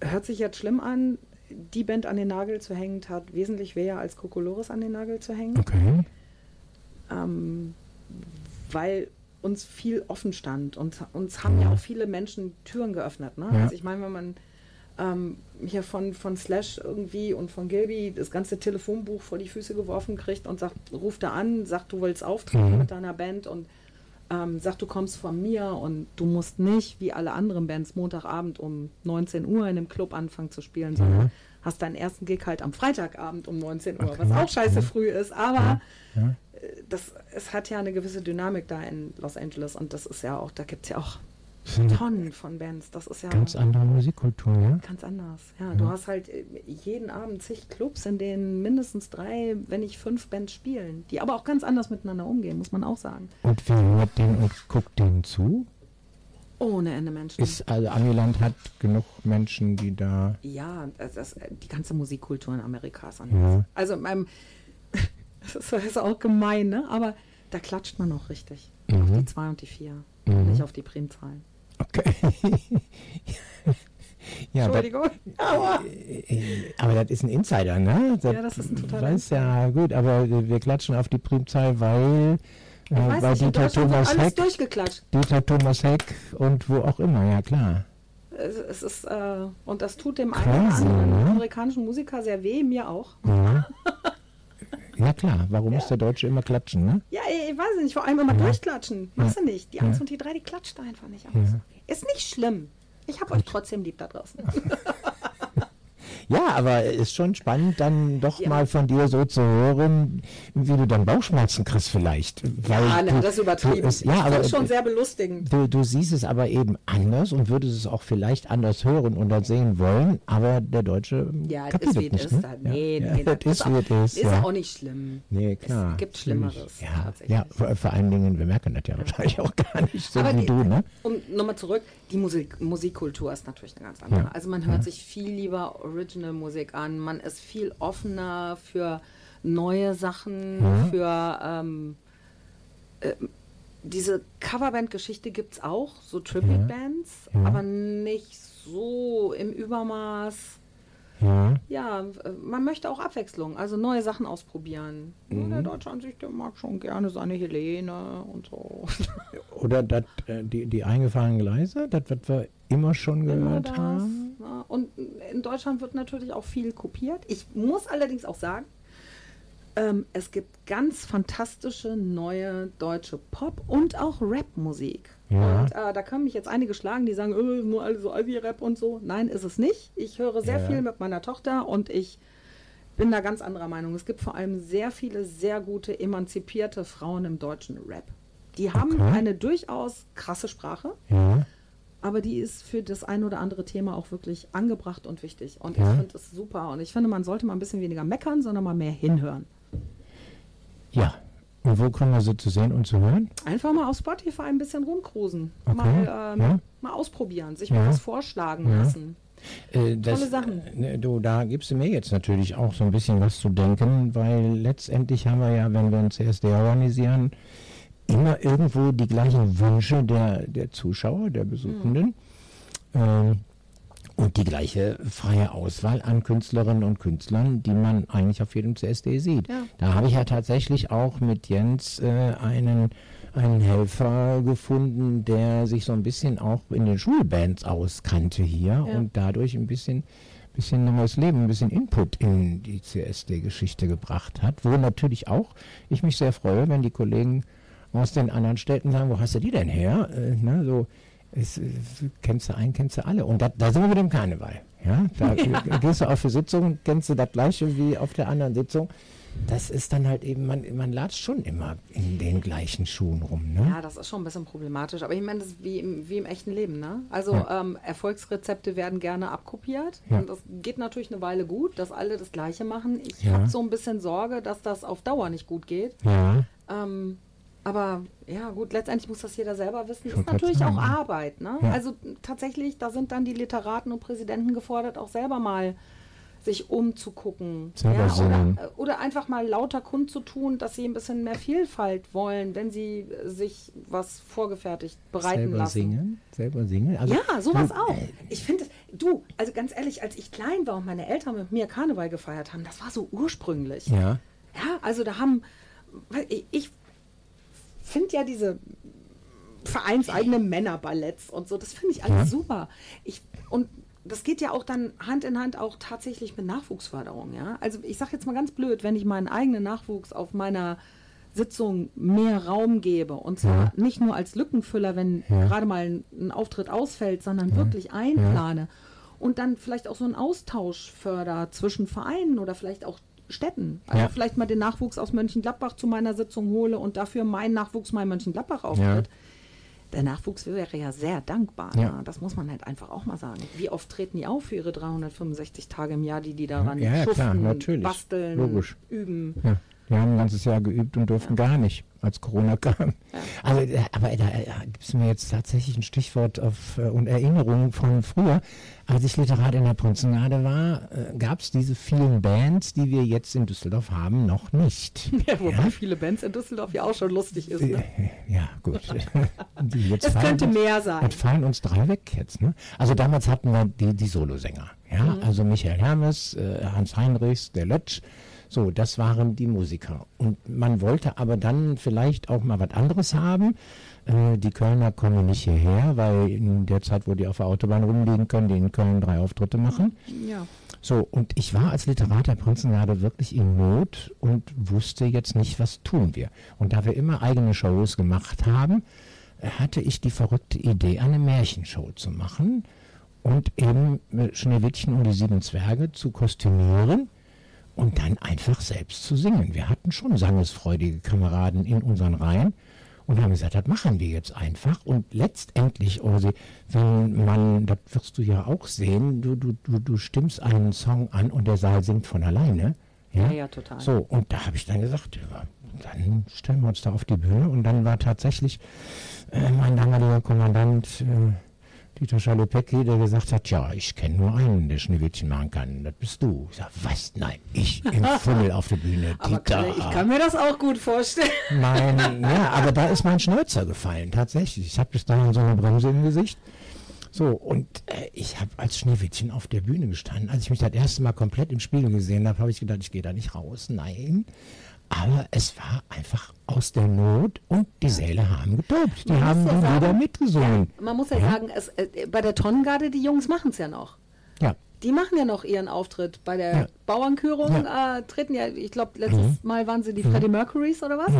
Hört sich jetzt schlimm an, die Band an den Nagel zu hängen, tat wesentlich weh als Kokolores an den Nagel zu hängen, Okay. ähm, weil uns viel offen stand und uns haben ja auch viele Menschen Türen geöffnet. Ne? Ja. Also ich meine, wenn man ähm, hier von, von Slash irgendwie und von Gilby das ganze Telefonbuch vor die Füße geworfen kriegt und sagt, ruft da an, sagt, du willst auftreten Mhm. mit deiner Band und ähm, sagt, du kommst von mir und du musst nicht, wie alle anderen Bands, Montagabend um 19 Uhr in einem Club anfangen zu spielen, sondern hast deinen ersten Gig halt am Freitagabend um 19 Uhr, was Okay. auch scheiße früh ist, aber Ja. äh, das, es hat ja eine gewisse Dynamik da in Los Angeles und das ist ja auch, da gibt es ja auch Tonnen von Bands, das ist ja ganz andere Musikkultur, ja? Ganz anders. Ja, du hast halt äh, jeden Abend zig Clubs, in denen mindestens drei, wenn nicht fünf Bands spielen, die aber auch ganz anders miteinander umgehen, muss man auch sagen. Und wer hört den und guckt denen zu? Ohne Ende Menschen. Ist, also Amiland hat genug Menschen, die da. ja, das, die ganze Musikkultur in Amerika ist Ja. anders. Also in meinem, das ist, auch gemein, ne? aber da klatscht man auch richtig. Auf Mhm. die zwei und die vier, Mhm. nicht auf die Primzahlen. Okay. ja, Entschuldigung. Aber äh, aber das ist ein Insider, ne? Ja, das ist ein totaler weiß ja gut, aber wir klatschen auf die Primzahl, weil, äh, ich nicht, in Dieter Thomas Heck, durchgeklatscht. Dieter Thomas Heck und wo auch immer, ja klar. Es, es ist, äh, und das tut dem Crazy, einen oder anderen ne? amerikanischen Musiker sehr weh, mir auch. Ja, ja klar, warum muss der Deutsche immer klatschen, ne? Ja, ich weiß nicht, vor allem immer durchklatschen. Machst du nicht. Die Eins und die drei, die klatscht einfach nicht aus. Ja. Ist nicht schlimm. Ich habe euch trotzdem lieb da draußen. Ja, aber ist schon spannend, dann doch Ja. mal von dir so zu hören, wie du dann Bauchschmerzen kriegst vielleicht. Weil Ja, du, das ist übertrieben. Du, es, ja, aber find's schon sehr belustigend. du, du siehst es aber eben anders und würdest es auch vielleicht anders hören und dann sehen wollen, aber der Deutsche Ja, das kapiert ist wie nicht, es ist. ne? halt. Ja, Nee, ja, nee, das ist wie es ist. Ist auch nicht schlimm. Nee, klar. Es gibt. Schlimmeres. Ja, ja vor, vor allen Dingen, wir merken das ja wahrscheinlich auch gar nicht so Aber wie die- du, ne? Um nochmal zurück, die Musik, Musikkultur ist natürlich eine ganz andere. Also man hört sich viel lieber Original-Musik an, man ist viel offener für neue Sachen, Ja. für ähm, äh, diese Coverband-Geschichte gibt es auch, so Tribute-Bands, Ja. aber nicht so im Übermaß. Ja. Ja, äh, man möchte auch Abwechslung, also neue Sachen ausprobieren. Mhm. der Deutsche an sich, der mag schon gerne seine Helene und so. Oder dat, äh, die, die eingefahrenen Gleise, das, was wir immer schon Immer gehört das. haben. Ja, und in Deutschland wird natürlich auch viel kopiert. Ich muss allerdings auch sagen, ähm, es gibt ganz fantastische neue deutsche Pop- und auch Rap-Musik. Ja. Und äh, da können mich jetzt einige schlagen, die sagen, äh, nur alle so Alvi-Rap und so. Nein, ist es nicht. Ich höre sehr Ja. viel mit meiner Tochter und ich bin da ganz anderer Meinung. Es gibt vor allem sehr viele sehr gute, emanzipierte Frauen im deutschen Rap. Die haben Okay. eine durchaus krasse Sprache Ja. aber die ist für das ein oder andere Thema auch wirklich angebracht und wichtig. Und Ja. ich finde es super. Und ich finde, man sollte mal ein bisschen weniger meckern, sondern mal mehr hinhören. Ja. Und wo können wir sie zu sehen und zu hören? Einfach mal auf Spotify ein bisschen rumcruisen. Okay, Mal, ähm, ja. mal ausprobieren, sich Ja. mal was vorschlagen Ja. lassen. Äh, das, Tolle Sachen. äh, Du, da gibst du mir jetzt natürlich auch so ein bisschen was zu denken, weil letztendlich haben wir ja, wenn wir ein CSD organisieren, immer irgendwo die gleichen Wünsche der, der Zuschauer, der Besuchenden. Ähm, Und die gleiche freie Auswahl an Künstlerinnen und Künstlern, die man eigentlich auf jedem CSD sieht. Ja. Da habe ich ja tatsächlich auch mit Jens äh, einen, einen Helfer gefunden, der sich so ein bisschen auch in den Schulbands auskannte hier Ja. und dadurch ein bisschen, bisschen neues Leben, ein bisschen Input in die CSD-Geschichte gebracht hat. Wo natürlich auch ich mich sehr freue, wenn die Kollegen aus den anderen Städten sagen, wo hast du die denn her? Äh, ne, so, es, äh, kennst du einen, kennst du alle. Und da, da sind wir mit dem Karneval. Ja? Da g- gehst du auf die Sitzung, kennst du das gleiche wie auf der anderen Sitzung. Das ist dann halt eben, man, man latscht schon immer in den gleichen Schuhen rum. Ne? Ja, das ist schon ein bisschen problematisch. Aber ich meine, das ist wie im, wie im echten Leben. Ne? Also Ja. ähm, Erfolgsrezepte werden gerne abkopiert. Ja. Und das geht natürlich eine Weile gut, dass alle das Gleiche machen. Ich Ja. habe so ein bisschen Sorge, dass das auf Dauer nicht gut geht. Ja, Ähm, aber ja, gut, letztendlich muss das jeder selber wissen. Ist natürlich sagen, auch ja. Arbeit. Ne? Ja. Also tatsächlich, da sind dann die Literaten und Präsidenten gefordert, auch selber mal sich umzugucken. Ja, oder, oder einfach mal lauter kundzutun, dass sie ein bisschen mehr Vielfalt wollen, wenn sie äh, sich was vorgefertigt bereiten selber lassen. singen, selber singen. Also, Ja, sowas du, auch. äh, Ich finde, es- du, also ganz ehrlich, als ich klein war und meine Eltern mit mir Karneval gefeiert haben, das war so ursprünglich. Ja, Ja, also da haben, ich, ich finde ja diese vereinseigenen Männerballetts und so, das finde ich alles Ja. super. Ich, und das geht ja auch dann Hand in Hand auch tatsächlich mit Nachwuchsförderung, ja. Also ich sage jetzt mal ganz blöd, wenn ich meinen eigenen Nachwuchs auf meiner Sitzung mehr Raum gebe und zwar Ja. nicht nur als Lückenfüller, wenn Ja. gerade mal ein, ein Auftritt ausfällt, sondern wirklich einplane und dann vielleicht auch so einen Austausch förder zwischen Vereinen oder vielleicht auch Städten. Also Ja. vielleicht mal den Nachwuchs aus Mönchengladbach zu meiner Sitzung hole und dafür mein Nachwuchs mal in Mönchengladbach auftritt. Der Nachwuchs wäre ja sehr dankbar. Ja. Ja. Das muss man halt einfach auch mal sagen. Wie oft treten die auf für ihre 365 Tage im Jahr, die die daran Ja, ja, klar, schuften, natürlich. basteln, Logisch. üben? Ja, wir haben ein ganzes Jahr geübt und durften gar nicht, als Corona kam. Also, äh, aber da äh, gibt es mir jetzt tatsächlich ein Stichwort auf, äh, und Erinnerungen von früher. Als ich Literat in der Prinzengarde war, gab es diese vielen Bands, die wir jetzt in Düsseldorf haben, noch nicht. Ja, wobei viele Bands in Düsseldorf ja auch schon lustig ist. Ne? Ja, gut. Es könnte uns- mehr sein. Jetzt fallen uns drei weg jetzt. Ne? Also damals hatten wir die, die Solosänger. Ja? Mhm. Also Michael Hermes, Hans Heinrichs, der Lötsch. So, das waren die Musiker. Und man wollte aber dann vielleicht auch mal was anderes haben. Äh, die Kölner kommen nicht hierher, weil in der Zeit, wo die auf der Autobahn rumliegen, können die in Köln drei Auftritte machen. Ja. So, und ich war als Literat der Prinzengarde wirklich in Not und wusste jetzt nicht, was tun wir. Und da wir immer eigene Shows gemacht haben, äh, hatte ich die verrückte Idee, eine Märchenshow zu machen und eben äh, Schneewittchen und die sieben Zwerge zu kostümieren und dann einfach selbst zu singen. Wir hatten schon sangesfreudige Kameraden in unseren Reihen und haben gesagt, das machen wir jetzt einfach. Und letztendlich, Orsi, wenn man, das wirst du ja auch sehen, du, du, du, du stimmst einen Song an und der Saal singt von alleine. Ja, ja, total. So, und da habe ich dann gesagt, ja, dann stellen wir uns da auf die Bühne. Und dann war tatsächlich äh, mein damaliger Kommandant äh, Dieter Schalepecki, der gesagt hat, ja, ich kenne nur einen, der Schneewittchen machen kann. Das bist du. Ich sag, was? Nein, ich im Fummel auf der Bühne. Aber Dieter. Kalle, ich kann mir das auch gut vorstellen. Mein, ja, aber da ist mein Schnäuzer gefallen, tatsächlich. Ich habe bis dahin so eine Bremse im Gesicht. So, und äh, ich habe als Schneewittchen auf der Bühne gestanden. Als ich mich das erste Mal komplett im Spiegel gesehen habe, habe ich gedacht, ich gehe da nicht raus. Nein. Aber es war einfach aus der Not und die Säle haben getobt. Die Man haben ja die sagen- Lieder mitgesungen. Man muss ja, Ja. sagen, es, äh, bei der Tonnengarde, die Jungs machen es ja noch. Ja, Die machen ja noch ihren Auftritt. Bei der Ja. Bauernkörung äh, treten ja, ich glaube, letztes Mhm. Mal waren sie die Freddie Mercurys oder was?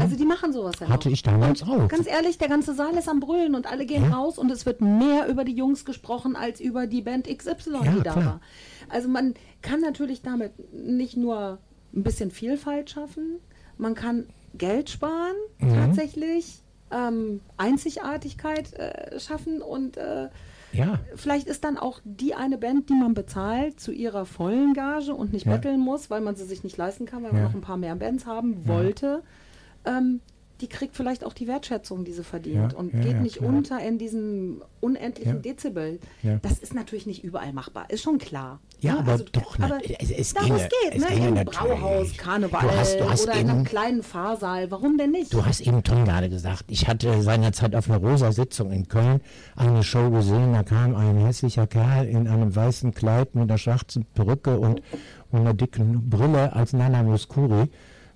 Also die machen sowas ja Hatte noch. ich damals und auch. Ganz ehrlich, der ganze Saal ist am Brüllen und alle gehen Ja. raus und es wird mehr über die Jungs gesprochen als über die Band XY, Ja, die da klar. war. Also man kann natürlich damit nicht nur ein bisschen Vielfalt schaffen, man kann Geld sparen Mhm. tatsächlich, ähm, Einzigartigkeit äh, schaffen und äh, ja. vielleicht ist dann auch die eine Band, die man bezahlt, zu ihrer vollen Gage und nicht Ja. betteln muss, weil man sie sich nicht leisten kann, weil man Ja. noch ein paar mehr Bands haben wollte. Ähm, die kriegt vielleicht auch die Wertschätzung, die sie verdient Ja, und ja, geht ja, nicht klar. unter in diesem unendlichen. Dezibel. Das ist natürlich nicht überall machbar, ist schon klar. Ja, aber Also, doch, aber es- es da, wo ginge- geht, es ne? ginge Im. Brauhaus, Karneval Du hast- du hast oder in einem eben- kleinen Fahrsaal, warum denn nicht? Du hast eben Tom gerade gesagt, ich hatte seinerzeit auf einer Rosa-Sitzung in Köln eine Show gesehen, da kam ein hässlicher Kerl in einem weißen Kleid mit einer schwarzen Perücke und, und einer dicken Brille als Nana Muscuri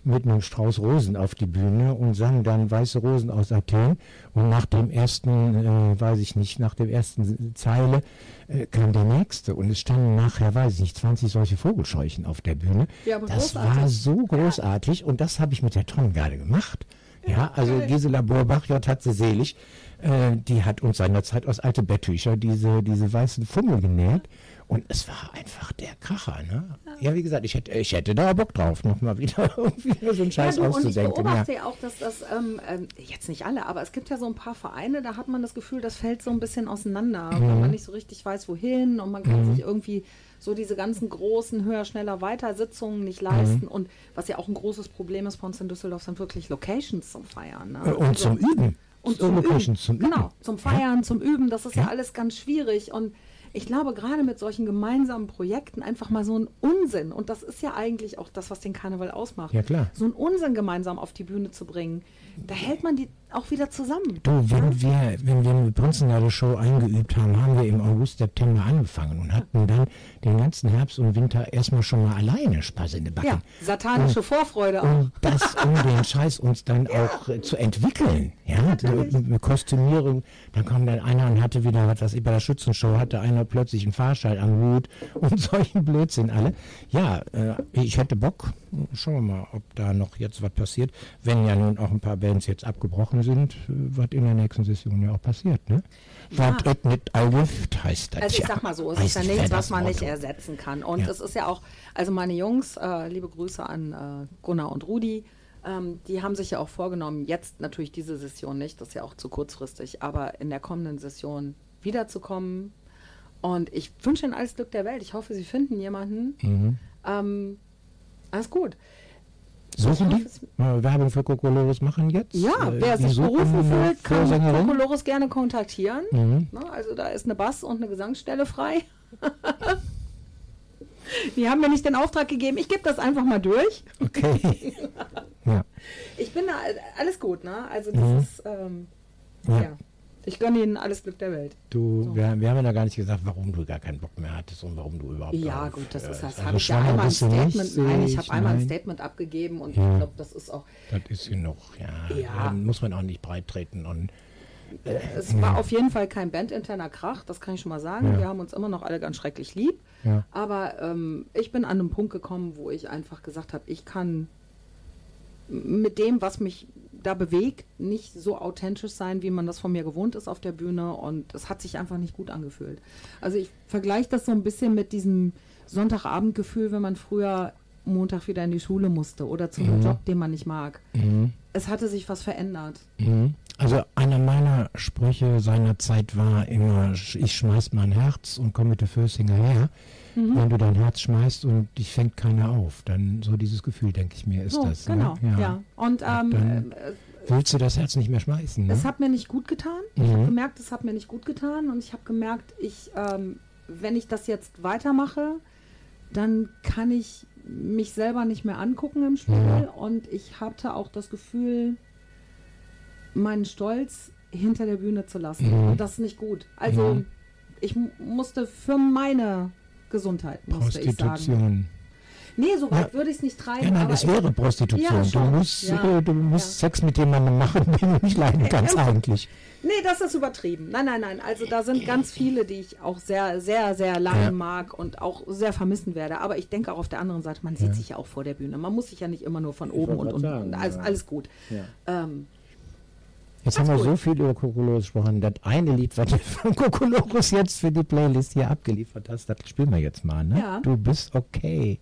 mit einem Strauß Rosen auf die Bühne und sang dann Weiße Rosen aus Athen. Und nach dem ersten, äh, weiß ich nicht, nach der ersten Zeile äh, kam der nächste. Und es standen nachher, weiß ich nicht, 20 solche Vogelscheuchen auf der Bühne. Ja, das großartig. war so großartig und das habe ich mit der Tom gerade gemacht. Ja, also Gisela Borbach, Gott hat sie selig, äh, die hat uns seinerzeit aus alte Betttücher diese, diese weißen Fummel genäht. Und es war einfach der Kracher, ne? Ja, wie gesagt, ich hätte, ich hätte da Bock drauf, nochmal wieder irgendwie so einen Scheiß ja, du, und ich auszudenken. Ja. beobachte ja auch, dass das, ähm, ähm, jetzt nicht alle, aber es gibt ja so ein paar Vereine, da hat man das Gefühl, das fällt so ein bisschen auseinander, Mhm. weil man nicht so richtig weiß, wohin und man kann sich irgendwie so diese ganzen großen, höher, schneller, weiter Sitzungen nicht Mhm. leisten. Und was ja auch ein großes Problem ist bei uns in Düsseldorf, sind wirklich Locations zum Feiern. Ne? Äh, Und zum Üben. Und zum Üben. zum Üben. Genau, zum Feiern, zum Üben, das ist ja. Ja. alles ganz schwierig. Und ich glaube, gerade mit solchen gemeinsamen Projekten einfach mal so ein Unsinn, und das ist ja eigentlich auch das, was den Karneval ausmacht, Ja, klar. so einen Unsinn gemeinsam auf die Bühne zu bringen, da hält man die auch wieder zusammen. Du, wenn wir, wenn wir eine Prinzenlade-Show eingeübt haben, haben wir im August, September angefangen und hatten dann den ganzen Herbst und Winter erstmal schon mal alleine Spaß in den Backen. Ja, satanische Vorfreude auch. um das, um den Scheiß uns dann auch äh, zu entwickeln. Ja, eine Kostümierung. Dann kam dann einer und hatte wieder, was weiß ich, bei der Schützenshow hatte einer plötzlich einen Fahrschein am Hut und solchen Blödsinn alle. Ja, äh, ich hätte Bock. Schauen wir mal, ob da noch jetzt was passiert. Wenn ja nun auch ein paar Bands jetzt abgebrochen sind, was in der nächsten Session ja auch passiert, ne? Ja. Was et nicht allgift heißt das. Also ich ja. sag mal so, es ist ja nicht, nichts, was man nicht Motto- ersetzen kann. Und Ja. es ist ja auch, also meine Jungs, äh, liebe Grüße an äh, Gunnar und Rudi, ähm, die haben sich ja auch vorgenommen, jetzt natürlich diese Session nicht, das ist ja auch zu kurzfristig, aber in der kommenden Session wiederzukommen. Und ich wünsche ihnen alles Glück der Welt. Ich hoffe, sie finden jemanden. Mhm. Ähm, alles gut. Suchen die? Werbung für Kokolores machen jetzt? Ja, Äh, wer sich berufen fühlt, kann? Kokolores gerne kontaktieren. Mhm. Ne, also da ist eine Bass- und eine Gesangsstelle frei. Die haben mir nicht den Auftrag gegeben, ich gebe das einfach mal durch. Okay. ja. Ich bin da, alles gut, ne? Also das Mhm. ist, ähm, Ja. ja. Ich gönne ihnen alles Glück der Welt. Du, wir, wir haben ja noch gar nicht gesagt, warum du gar keinen Bock mehr hattest und warum du überhaupt Ja, gut, das äh, ist das. also Habe ich ja einmal ein Statement, nein, ich habe einmal ein. Statement abgegeben und Ja. ich glaube, das ist auch, Das ist genug, ja. Ja. Dann muss man auch nicht breit treten und es war auf jeden Fall kein bandinterner Krach, das kann ich schon mal sagen. Ja. Wir haben uns immer noch alle ganz schrecklich lieb. ja. Aber ähm, ich bin an einem Punkt gekommen, wo ich einfach gesagt habe, ich kann mit dem, was mich da bewegt, nicht so authentisch sein, wie man das von mir gewohnt ist auf der Bühne. Und es hat sich einfach nicht gut angefühlt. Also ich vergleiche das so ein bisschen mit diesem Sonntagabendgefühl, wenn man früher Montag wieder in die Schule musste oder zu einem Job, den man nicht mag. Mhm. Es hatte sich was verändert. Mhm. Also einer meiner Sprüche seiner Zeit war immer, ich schmeiß mein Herz und komme mit der Fürstinger her. Mhm. Wenn du dein Herz schmeißt und dich fängt keiner auf, dann so dieses Gefühl, denke ich mir, ist So, das. genau, Ne? ja. Und ähm, Dann- äh, Willst du das Herz nicht mehr schmeißen? Ne? Es hat mir nicht gut getan. Ich habe Mhm. gemerkt, es hat mir nicht gut getan und ich habe gemerkt, ich, ähm, wenn ich das jetzt weitermache, dann kann ich mich selber nicht mehr angucken im Spiegel Ja. und ich hatte auch das Gefühl, meinen Stolz hinter der Bühne zu lassen. Mhm. Und das ist nicht gut. Also ich mu- musste für meine Gesundheit, musste ich sagen. Nee, so weit Ja. würde ich es nicht treiben. Ja, nein, aber das ich- wäre Prostitution. Ja, du musst, Ja. äh, du musst Ja. Sex mit jemandem machen, den du nicht leiden kannst eigentlich. Nee, das ist übertrieben. Nein, nein, nein. Also da sind ganz viele, die ich auch sehr, sehr, sehr lange Ja. mag und auch sehr vermissen werde. Aber ich denke auch auf der anderen Seite, man sieht sich ja auch vor der Bühne. Man muss sich ja nicht immer nur von oben und, wollte und, alles, ja. alles gut. Ähm, Jetzt haben wir Ganz so gut. viel über Kokolores gesprochen. Das eine Lied, was du von Kokolores jetzt für die Playlist hier abgeliefert hast, das spielen wir jetzt mal. Ne? Ja. Du bist okay.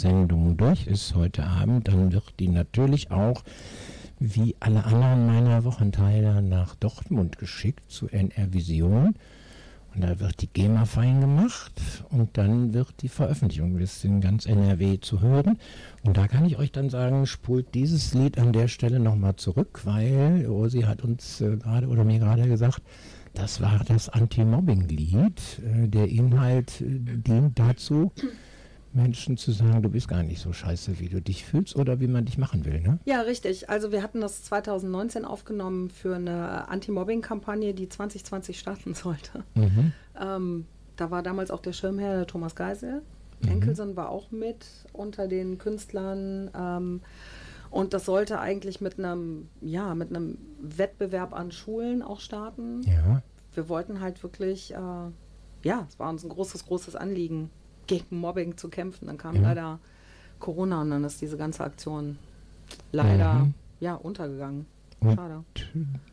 Sendung durch ist heute Abend, dann wird die natürlich auch wie alle anderen meiner Wochenteiler nach Dortmund geschickt zu NR Vision. Und da wird die GEMA fein gemacht und dann wird die Veröffentlichung bis in ganz NRW zu hören. Und da kann ich euch dann sagen, spult dieses Lied an der Stelle nochmal zurück, weil Rosi hat uns äh, gerade oder mir gerade gesagt, das war das Anti-Mobbing-Lied. Äh, der Inhalt äh, dient dazu, Menschen zu sagen, du bist gar nicht so scheiße, wie du dich fühlst oder wie man dich machen will. Ne? Ja, richtig. Also wir hatten das 2019 aufgenommen für eine Anti-Mobbing-Kampagne, die 2020 starten sollte. Mhm. Ähm, da war damals auch der Schirmherr Thomas Geisel. Enkelsen war auch mit unter den Künstlern. Ähm, und das sollte eigentlich mit einem, ja, mit einem Wettbewerb an Schulen auch starten. Ja. Wir wollten halt wirklich, äh, ja, es war uns ein großes, großes Anliegen, gegen Mobbing zu kämpfen. Dann kam Ja. leider Corona und dann ist diese ganze Aktion leider, Mhm. ja, untergegangen. Und Schade.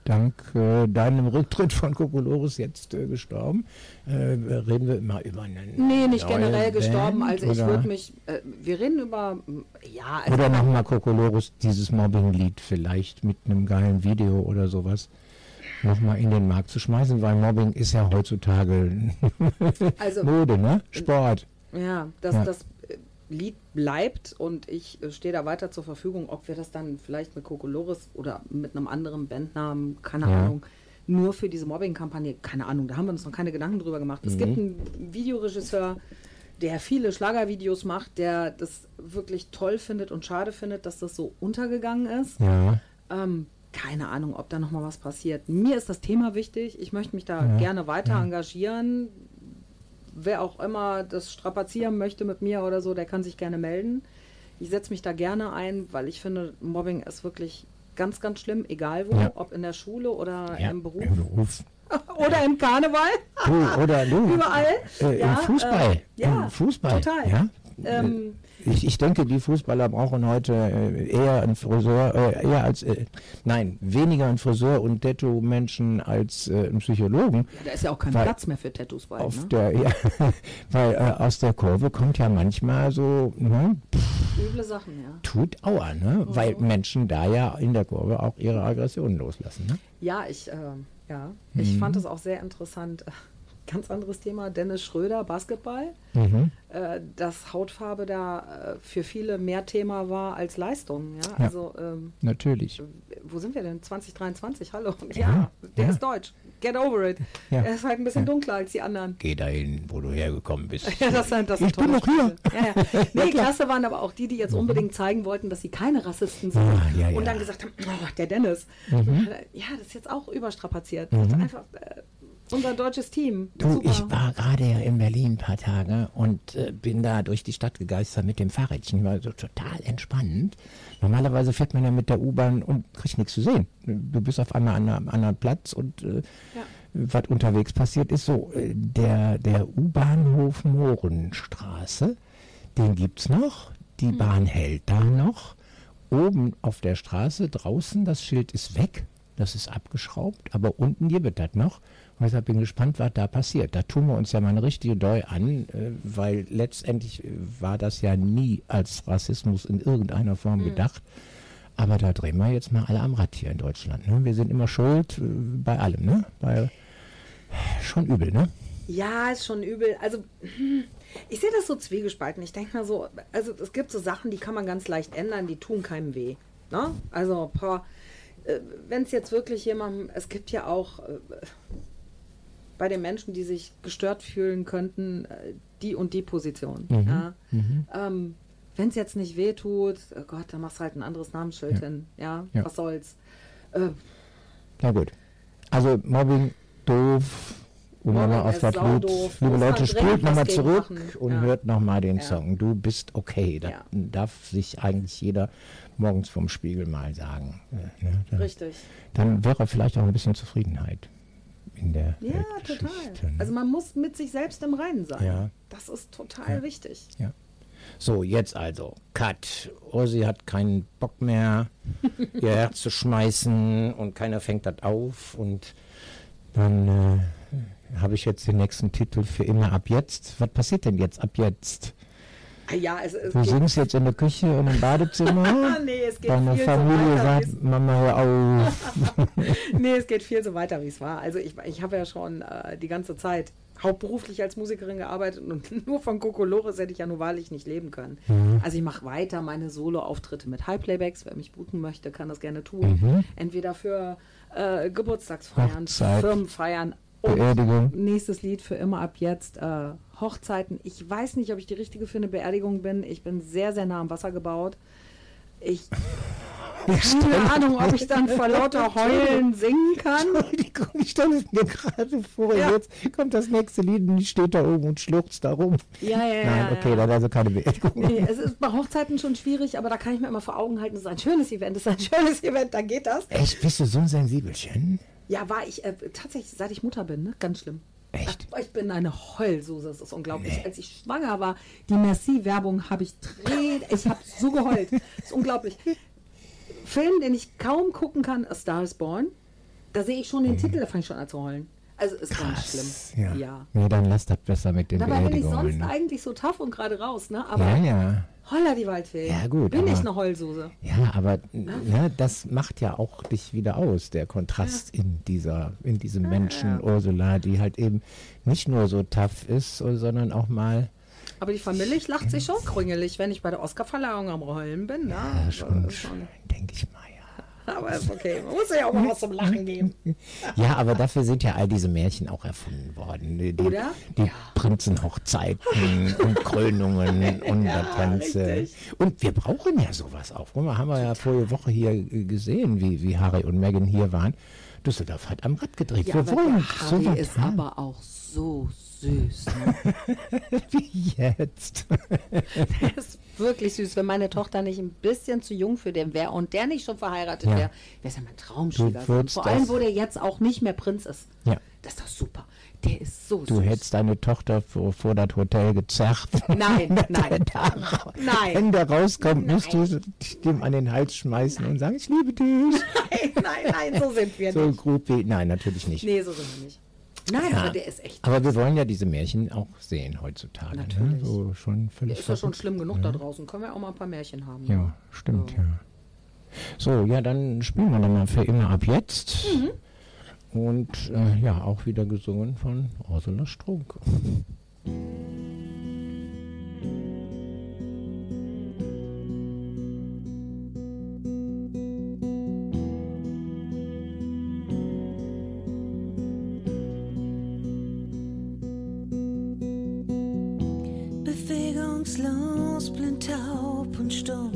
dank äh, deinem Rücktritt von Kokolores jetzt äh, gestorben. Äh, reden wir immer über einen. Nee, nicht generell gestorben. Band, Also ich würde mich, äh, wir reden über, ja, also Oder nochmal Kokolores, dieses Mobbing-Lied vielleicht mit einem geilen Video oder sowas nochmal in den Markt zu schmeißen, weil Mobbing ist ja heutzutage Also- Mode, ne? Sport. Ja, das, Ja. das äh, Lied bleibt und ich äh, stehe da weiter zur Verfügung, ob wir das dann vielleicht mit Kokolores oder mit einem anderen Bandnamen, keine Ja. Ahnung, nur für diese Mobbing-Kampagne, keine Ahnung, da haben wir uns noch keine Gedanken drüber gemacht. Es gibt einen Videoregisseur, der viele Schlagervideos macht, der das wirklich toll findet und schade findet, dass das so untergegangen ist. Ja. Ähm, keine Ahnung, ob da noch mal was passiert. Mir ist das Thema wichtig. Ich möchte mich da gerne weiter engagieren. Wer auch immer das strapazieren möchte mit mir oder so, der kann sich gerne melden. Ich setze mich da gerne ein, weil ich finde, Mobbing ist wirklich ganz, ganz schlimm, egal wo, Ja. ob in der Schule oder ja. im Beruf Im Beruf. oder im Karneval. Du, oder du. Überall. Äh, Ja, Im Fußball. äh, ja, Im Fußball. total. Ähm, Ich, ich denke, die Fußballer brauchen heute äh, eher einen Friseur, äh, eher als, äh, nein, weniger einen Friseur und Tattoo-Menschen als äh, einen Psychologen. da ist ja auch kein Weil Platz mehr für Tattoos bald. Auf Ne? der, ja, weil äh, aus der Kurve kommt ja manchmal so, ne, pff, Üble Sachen, ja. tut Aua, ne? Weil Menschen da ja in der Kurve auch ihre Aggressionen loslassen, ne? Ja, ich, äh, ja, ich Mhm. fand es auch sehr interessant. Ganz anderes Thema. Dennis Schröder, Basketball. Mhm. Äh, dass Hautfarbe da äh, für viele mehr Thema war als Leistung. Ja? Ja. Also, ähm, Natürlich. wo sind wir denn? 2023, hallo. Ja, Ja, der ja. ist deutsch. Get over it. Ja. Er ist halt ein bisschen Ja. dunkler als die anderen. Geh dahin, wo du hergekommen bist. Ja, das sind, das sind Ich bin noch hier. Spiele. Ja, ja. Nee, klasse waren aber auch die, die jetzt unbedingt zeigen wollten, dass sie keine Rassisten sind. Ah, ja, Und dann gesagt haben, oh, der Dennis. Mhm. Ja, das ist jetzt auch überstrapaziert. Das ist einfach äh, unser deutsches Team. Du, Super. ich war gerade ja in Berlin ein paar Tage und äh, bin da durch die Stadt gegeistert mit dem Fahrrädchen. War so total entspannt. Normalerweise fährt man ja mit der U-Bahn und kriegt nichts zu sehen. Du bist auf einmal an einem anderen Platz und äh, Ja. was unterwegs passiert ist so, äh, der, der U-Bahnhof Mohrenstraße, den gibt's noch. Die Mhm. Bahn hält da noch. Oben auf der Straße draußen, das Schild ist weg. Das ist abgeschraubt, aber unten gibt das noch. Und deshalb bin ich gespannt, was da passiert. Da tun wir uns ja mal eine richtige Deu an, äh, weil letztendlich äh, war das ja nie als Rassismus in irgendeiner Form gedacht. Aber da drehen wir jetzt mal alle am Rad hier in Deutschland. Ne? Wir sind immer schuld äh, bei allem, ne? Bei, schon übel, ne? Ja, ist schon übel. Also, hm, ich sehe das so zwiegespalten. Ich denke mal so, also es gibt so Sachen, die kann man ganz leicht ändern, die tun keinem weh. Ne? Also, wenn es jetzt wirklich jemandem, es gibt ja auch bei den Menschen, die sich gestört fühlen könnten, äh, die und die Position. Ja? Ähm, wenn es jetzt nicht weh tut, oh Gott, dann machst du halt ein anderes Namensschild Ja. hin. Ja, Ja. was soll's. Äh, Na gut. Also Mobbing, doof. Mobbing nochmal auf Lied. saudoof. Liebe Leute, spult was nochmal zurück machen. und Ja. hört nochmal den. Song. Du bist okay. Das Ja. darf sich eigentlich jeder morgens vom Spiegel mal sagen. Äh, ne? dann, richtig. dann wäre vielleicht auch ein bisschen Zufriedenheit in der Ja, total. ne? Also man muss mit sich selbst im Reinen sein. Ja. Das ist total wichtig. Ja. So, jetzt also. Cut. Ursi hat keinen Bock mehr, ihr Herz zu schmeißen und keiner fängt das auf. Und dann äh, habe ich jetzt den nächsten Titel für immer ab jetzt. Was passiert denn jetzt ab jetzt? Ah Ja, es, es Du geht, singst jetzt in der Küche und im Badezimmer. nee, es geht Deine viel Familie so weiter. sagt, Mama, hör auf. nee, es geht viel so weiter, wie es war. Also ich, ich habe ja schon äh, die ganze Zeit hauptberuflich als Musikerin gearbeitet und nur von Kokolores hätte ich ja nur wahrlich nicht leben können. Mhm. Also ich mache weiter meine Solo-Auftritte mit High-Playbacks. Wer mich buchen möchte, kann das gerne tun. Entweder für äh, Geburtstagsfeiern, Hochzeit, Firmenfeiern und Beerdigung. nächstes Lied für immer ab jetzt. Äh, Hochzeiten. Ich weiß nicht, ob ich die richtige für eine Beerdigung bin. Ich bin sehr, sehr nah am Wasser gebaut. Ich keine Ahnung, ob ich dann vor lauter Heulen singen kann. Entschuldigung, ich stelle es mir gerade vor, Ja. jetzt kommt das nächste Lied und die steht da oben und schluchzt da rum. Ja, ja, ja. Nein, okay, ja. dann also keine Beerdigung. Nee, es ist bei Hochzeiten schon schwierig, aber da kann ich mir immer vor Augen halten, es ist ein schönes Event, es ist ein schönes Event, dann geht das. Echt, bist du so ein Sensibelchen? Ja, war ich äh, tatsächlich, seit ich Mutter bin, ne? ganz schlimm. Echt? Ich bin eine Heulsuse, das ist unglaublich. Als ich schwanger war, die Merci-Werbung habe ich dreht, ich habe so geheult. Das ist unglaublich. Film, den ich kaum gucken kann, A Star is Born. Da sehe ich schon den Titel, da fange ich schon an zu heulen. Also ist ganz schlimm. Ja. ja. Nee, dann lass das besser mit den Dabei bin ich sonst eigentlich so tough und gerade raus, ne? Aber Ja, ja. holla die Waldfee. Ja, gut, Bin ich aber- eine Heulsuse. Ja, aber ne, das macht ja auch dich wieder aus, der Kontrast in dieser, in diesem Menschen Ursula, die halt eben nicht nur so tough ist, sondern auch mal Aber die Familie lacht sich schon krüngelig, wenn ich bei der Oscarverleihung am Heulen bin. Ne? ja, schon, schon. denke ich mal, ja. Aber ist okay. Man muss ja auch mal was zum Lachen geben. Ja, aber dafür sind ja all diese Märchen auch erfunden worden. Die, Oder? die Prinzenhochzeiten und Krönungen und Ganze. richtig. Und wir brauchen ja sowas auch. Guck mal, haben wir ja vorige Woche hier gesehen, wie, wie Harry und Meghan hier waren. Düsseldorf hat am Rad gedreht. Ja, wir wollen Harry ist haben. aber auch so süß. Ne? wie jetzt. Der ist wirklich süß. Wenn meine Tochter nicht ein bisschen zu jung für den wäre und der nicht schon verheiratet Ja. wäre, wäre es ja mein Traumschwiegersohn. Würdest Vor allem, wo der jetzt auch nicht mehr Prinz ist. Ja. Das ist doch super. Der ist so Du süß. hättest deine Tochter vor, vor das Hotel gezerrt. Nein, nein, Da- nein. Wenn der rauskommt, musst du dem an den Hals schmeißen und sagen, ich liebe dich. Nein, nein, nein, so sind wir So nicht. Groupie. Nein, natürlich nicht. Nee, so sind wir nicht. Nein, Ja. aber der ist echt. Aber wir wollen ja diese Märchen auch sehen heutzutage. Ne? Natürlich. So schon völlig Der ist ja schon schlimm genug da draußen. Können wir auch mal ein paar Märchen haben. ne? Ja, stimmt, ja. So, ja, dann spielen wir nochmal für immer ab jetzt. Mhm. Und äh, ja, auch wieder gesungen von Ursula Strunk. Bewegungslos, blind, taub und stumm.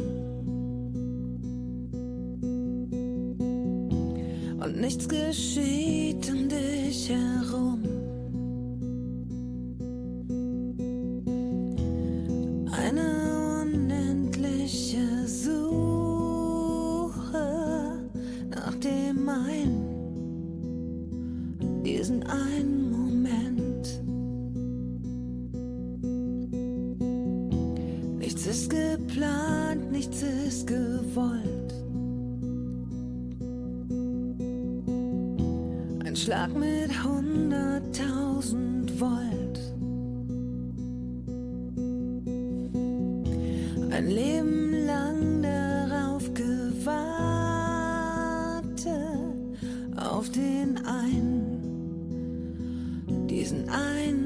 Und nichts geschieht um dich herum. Mit hunderttausend Volt. Ein Leben lang darauf gewartet, auf den einen, diesen einen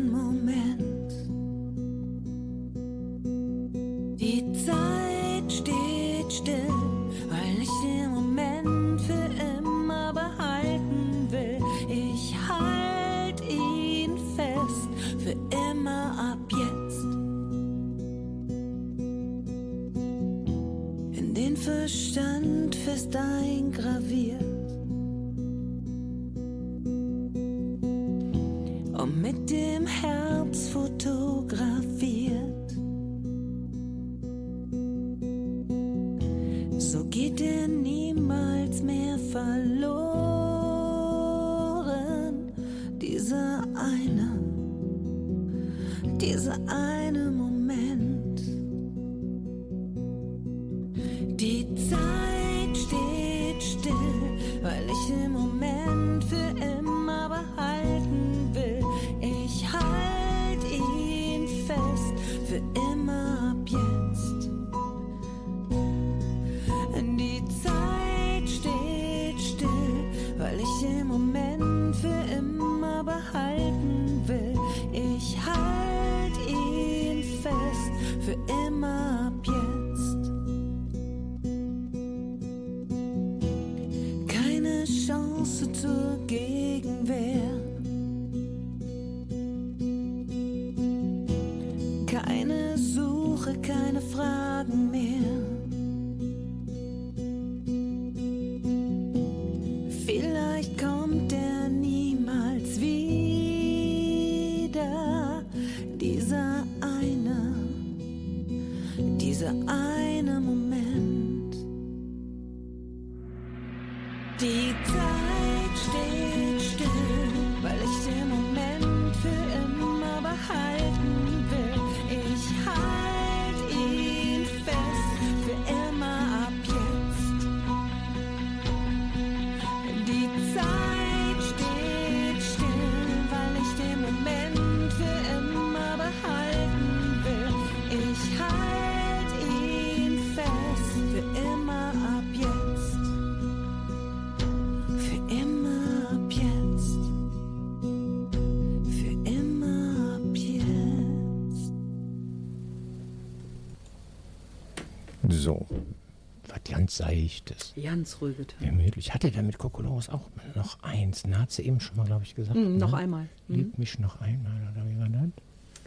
Seichtes. Ganz ruhige Töne. Gemütlich. Hatte der mit Kokolores auch noch eins? Na, hat sie eben schon mal, glaube ich, gesagt. Mm, noch ne? einmal. Mhm. Lieb mich noch einmal, oder wie war das?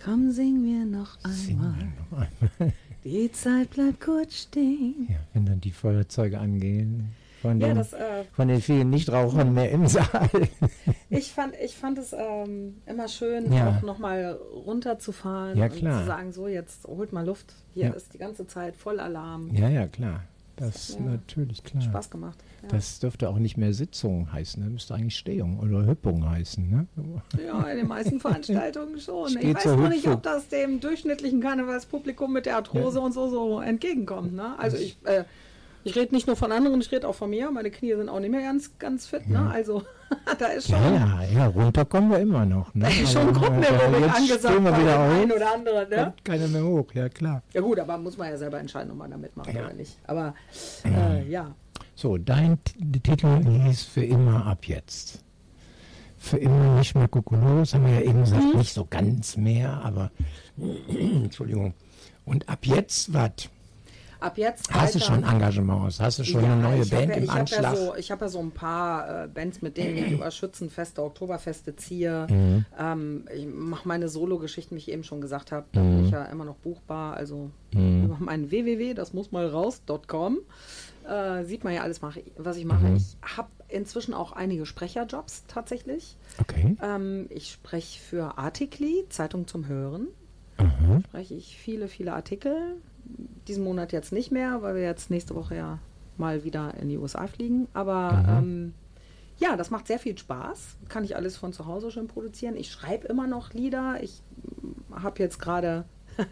Komm, sing mir noch Sing einmal. mir noch einmal. Die Zeit bleibt kurz stehen. Ja, wenn dann die Feuerzeuge angehen. Von Ja, den, das, äh, von den vielen Nichtrauchern mehr im Saal. ich, fand, ich fand es ähm, immer schön, Ja. auch nochmal runterzufahren Ja, und zu sagen, so jetzt holt mal Luft. Hier Ja. ist die ganze Zeit Vollalarm. ja, ja, klar. Das Ja. natürlich klar. Spaß gemacht. Ja. Das dürfte auch nicht mehr Sitzung heißen, das müsste eigentlich Stehung oder Hüppung heißen. Ne? Ja, in den meisten Veranstaltungen schon. Ich Steht weiß zur nur nicht, ob das dem durchschnittlichen Karnevalspublikum mit der Arthrose und so so entgegenkommt. Ne? Also ich, äh, ich rede nicht nur von anderen, ich rede auch von mir. Meine Knie sind auch nicht mehr ganz, ganz fit. Ne? Also da ist schon, Ja, ja, ja, runter kommen wir immer noch. Ne? da ist schon Gruppenaerobic äh, angesagt wir wieder auf. einen oder anderen. Ne? Keiner mehr hoch, ja klar. Ja gut, aber muss man ja selber entscheiden, ob man da mitmacht Ja. oder nicht. Aber äh, ja, So, dein Titel hieß für immer ab jetzt. für immer nicht mehr Kokolores, haben wir ja eben gesagt, Mhm. nicht so ganz mehr, aber Entschuldigung. Und ab jetzt, was? Ab jetzt Hast du schon Engagements? Hast du schon Ja, eine neue hab Band ja, im ich hab Anschlag? Ja so, ich habe ja so ein paar äh, Bands, mit denen ich über Schützenfeste, Oktoberfeste ziehe. Mhm. Ähm, ich mache meine Solo-Geschichten, wie ich eben schon gesagt habe. Da bin ich ja immer noch buchbar. Also Mhm. über mein www, das muss mal raus.com. Äh, sieht man ja alles, mach, ich- was ich mache. Mhm. Ich habe inzwischen auch einige Sprecherjobs tatsächlich. Okay. Ähm, ich spreche für Artikli, Zeitung zum Hören. Aha. Spreche ich viele, viele Artikel. Diesen Monat jetzt nicht mehr, weil wir jetzt nächste Woche ja mal wieder in die USA fliegen. Aber ähm, ja, das macht sehr viel Spaß. Kann ich alles von zu Hause schön produzieren. Ich schreibe immer noch Lieder. Ich habe jetzt gerade.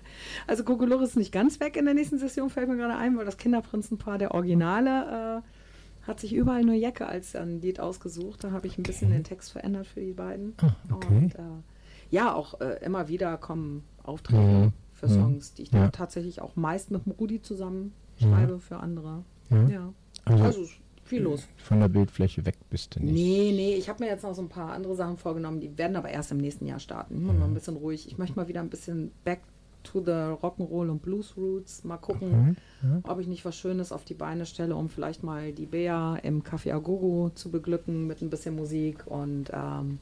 Also Kokolores ist nicht ganz weg in der nächsten Session, fällt mir gerade ein, weil das Kinderprinzenpaar der Originale äh, hat sich überall nur Jacke als ein Lied ausgesucht. Da habe ich ein bisschen den Text verändert für die beiden. Ah, okay. Und äh, ja, auch äh, immer wieder kommen Aufträge Mhm. Für Mhm. Songs, die ich dann Ja. tatsächlich auch meist mit dem Rudi zusammen schreibe für andere. Ja. Ja. Also- Also, viel los. Von der Bildfläche weg bist du nicht. Nee, nee, ich habe mir jetzt noch so ein paar andere Sachen vorgenommen, die werden aber erst im nächsten Jahr starten. Immer mal ein bisschen ruhig. Ich möchte mal wieder ein bisschen back to the Rock'n'Roll und Blues Roots. Mal gucken, ob ich nicht was Schönes auf die Beine stelle, um vielleicht mal die Bea im Café Agogo zu beglücken mit ein bisschen Musik. Und ähm,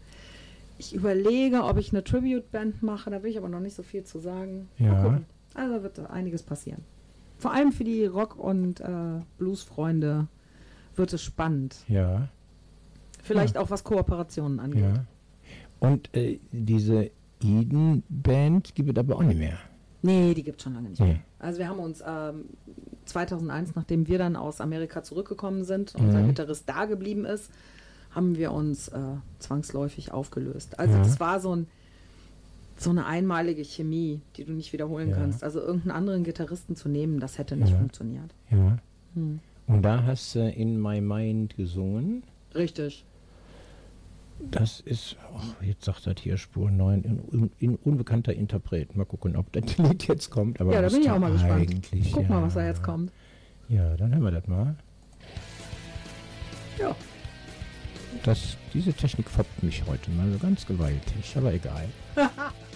ich überlege, ob ich eine Tribute-Band mache. Da will ich aber noch nicht so viel zu sagen. Ja. Also wird einiges passieren. Vor allem für die Rock- und äh, Blues-Freunde wird es spannend. Ja, Vielleicht auch was Kooperationen angeht. ja. Und äh, diese Eden-Band gibt es aber auch nicht mehr. Nee, die gibt es schon lange nicht Nee. mehr. Also wir haben uns ähm, 2001, nachdem wir dann aus Amerika zurückgekommen sind und unser Mhm. Gitarrist da geblieben ist, haben wir uns äh, zwangsläufig aufgelöst. Also Ja. das war so, ein, so eine einmalige Chemie, die du nicht wiederholen Ja. kannst. Also irgendeinen anderen Gitarristen zu nehmen, das hätte nicht Ja. funktioniert. Ja. Hm. Und da hast du In My Mind gesungen. Richtig. Das ist, oh, jetzt sagt das hier Spur 9, in, in, in unbekannter Interpret. Mal gucken, ob das Lied jetzt kommt. Aber ja, da bin ich auch mal gespannt. Guck ja. mal, was da jetzt kommt. Ja, dann hören wir das mal. Ja. Das, diese Technik foppt mich heute mal so ganz gewaltig, aber egal.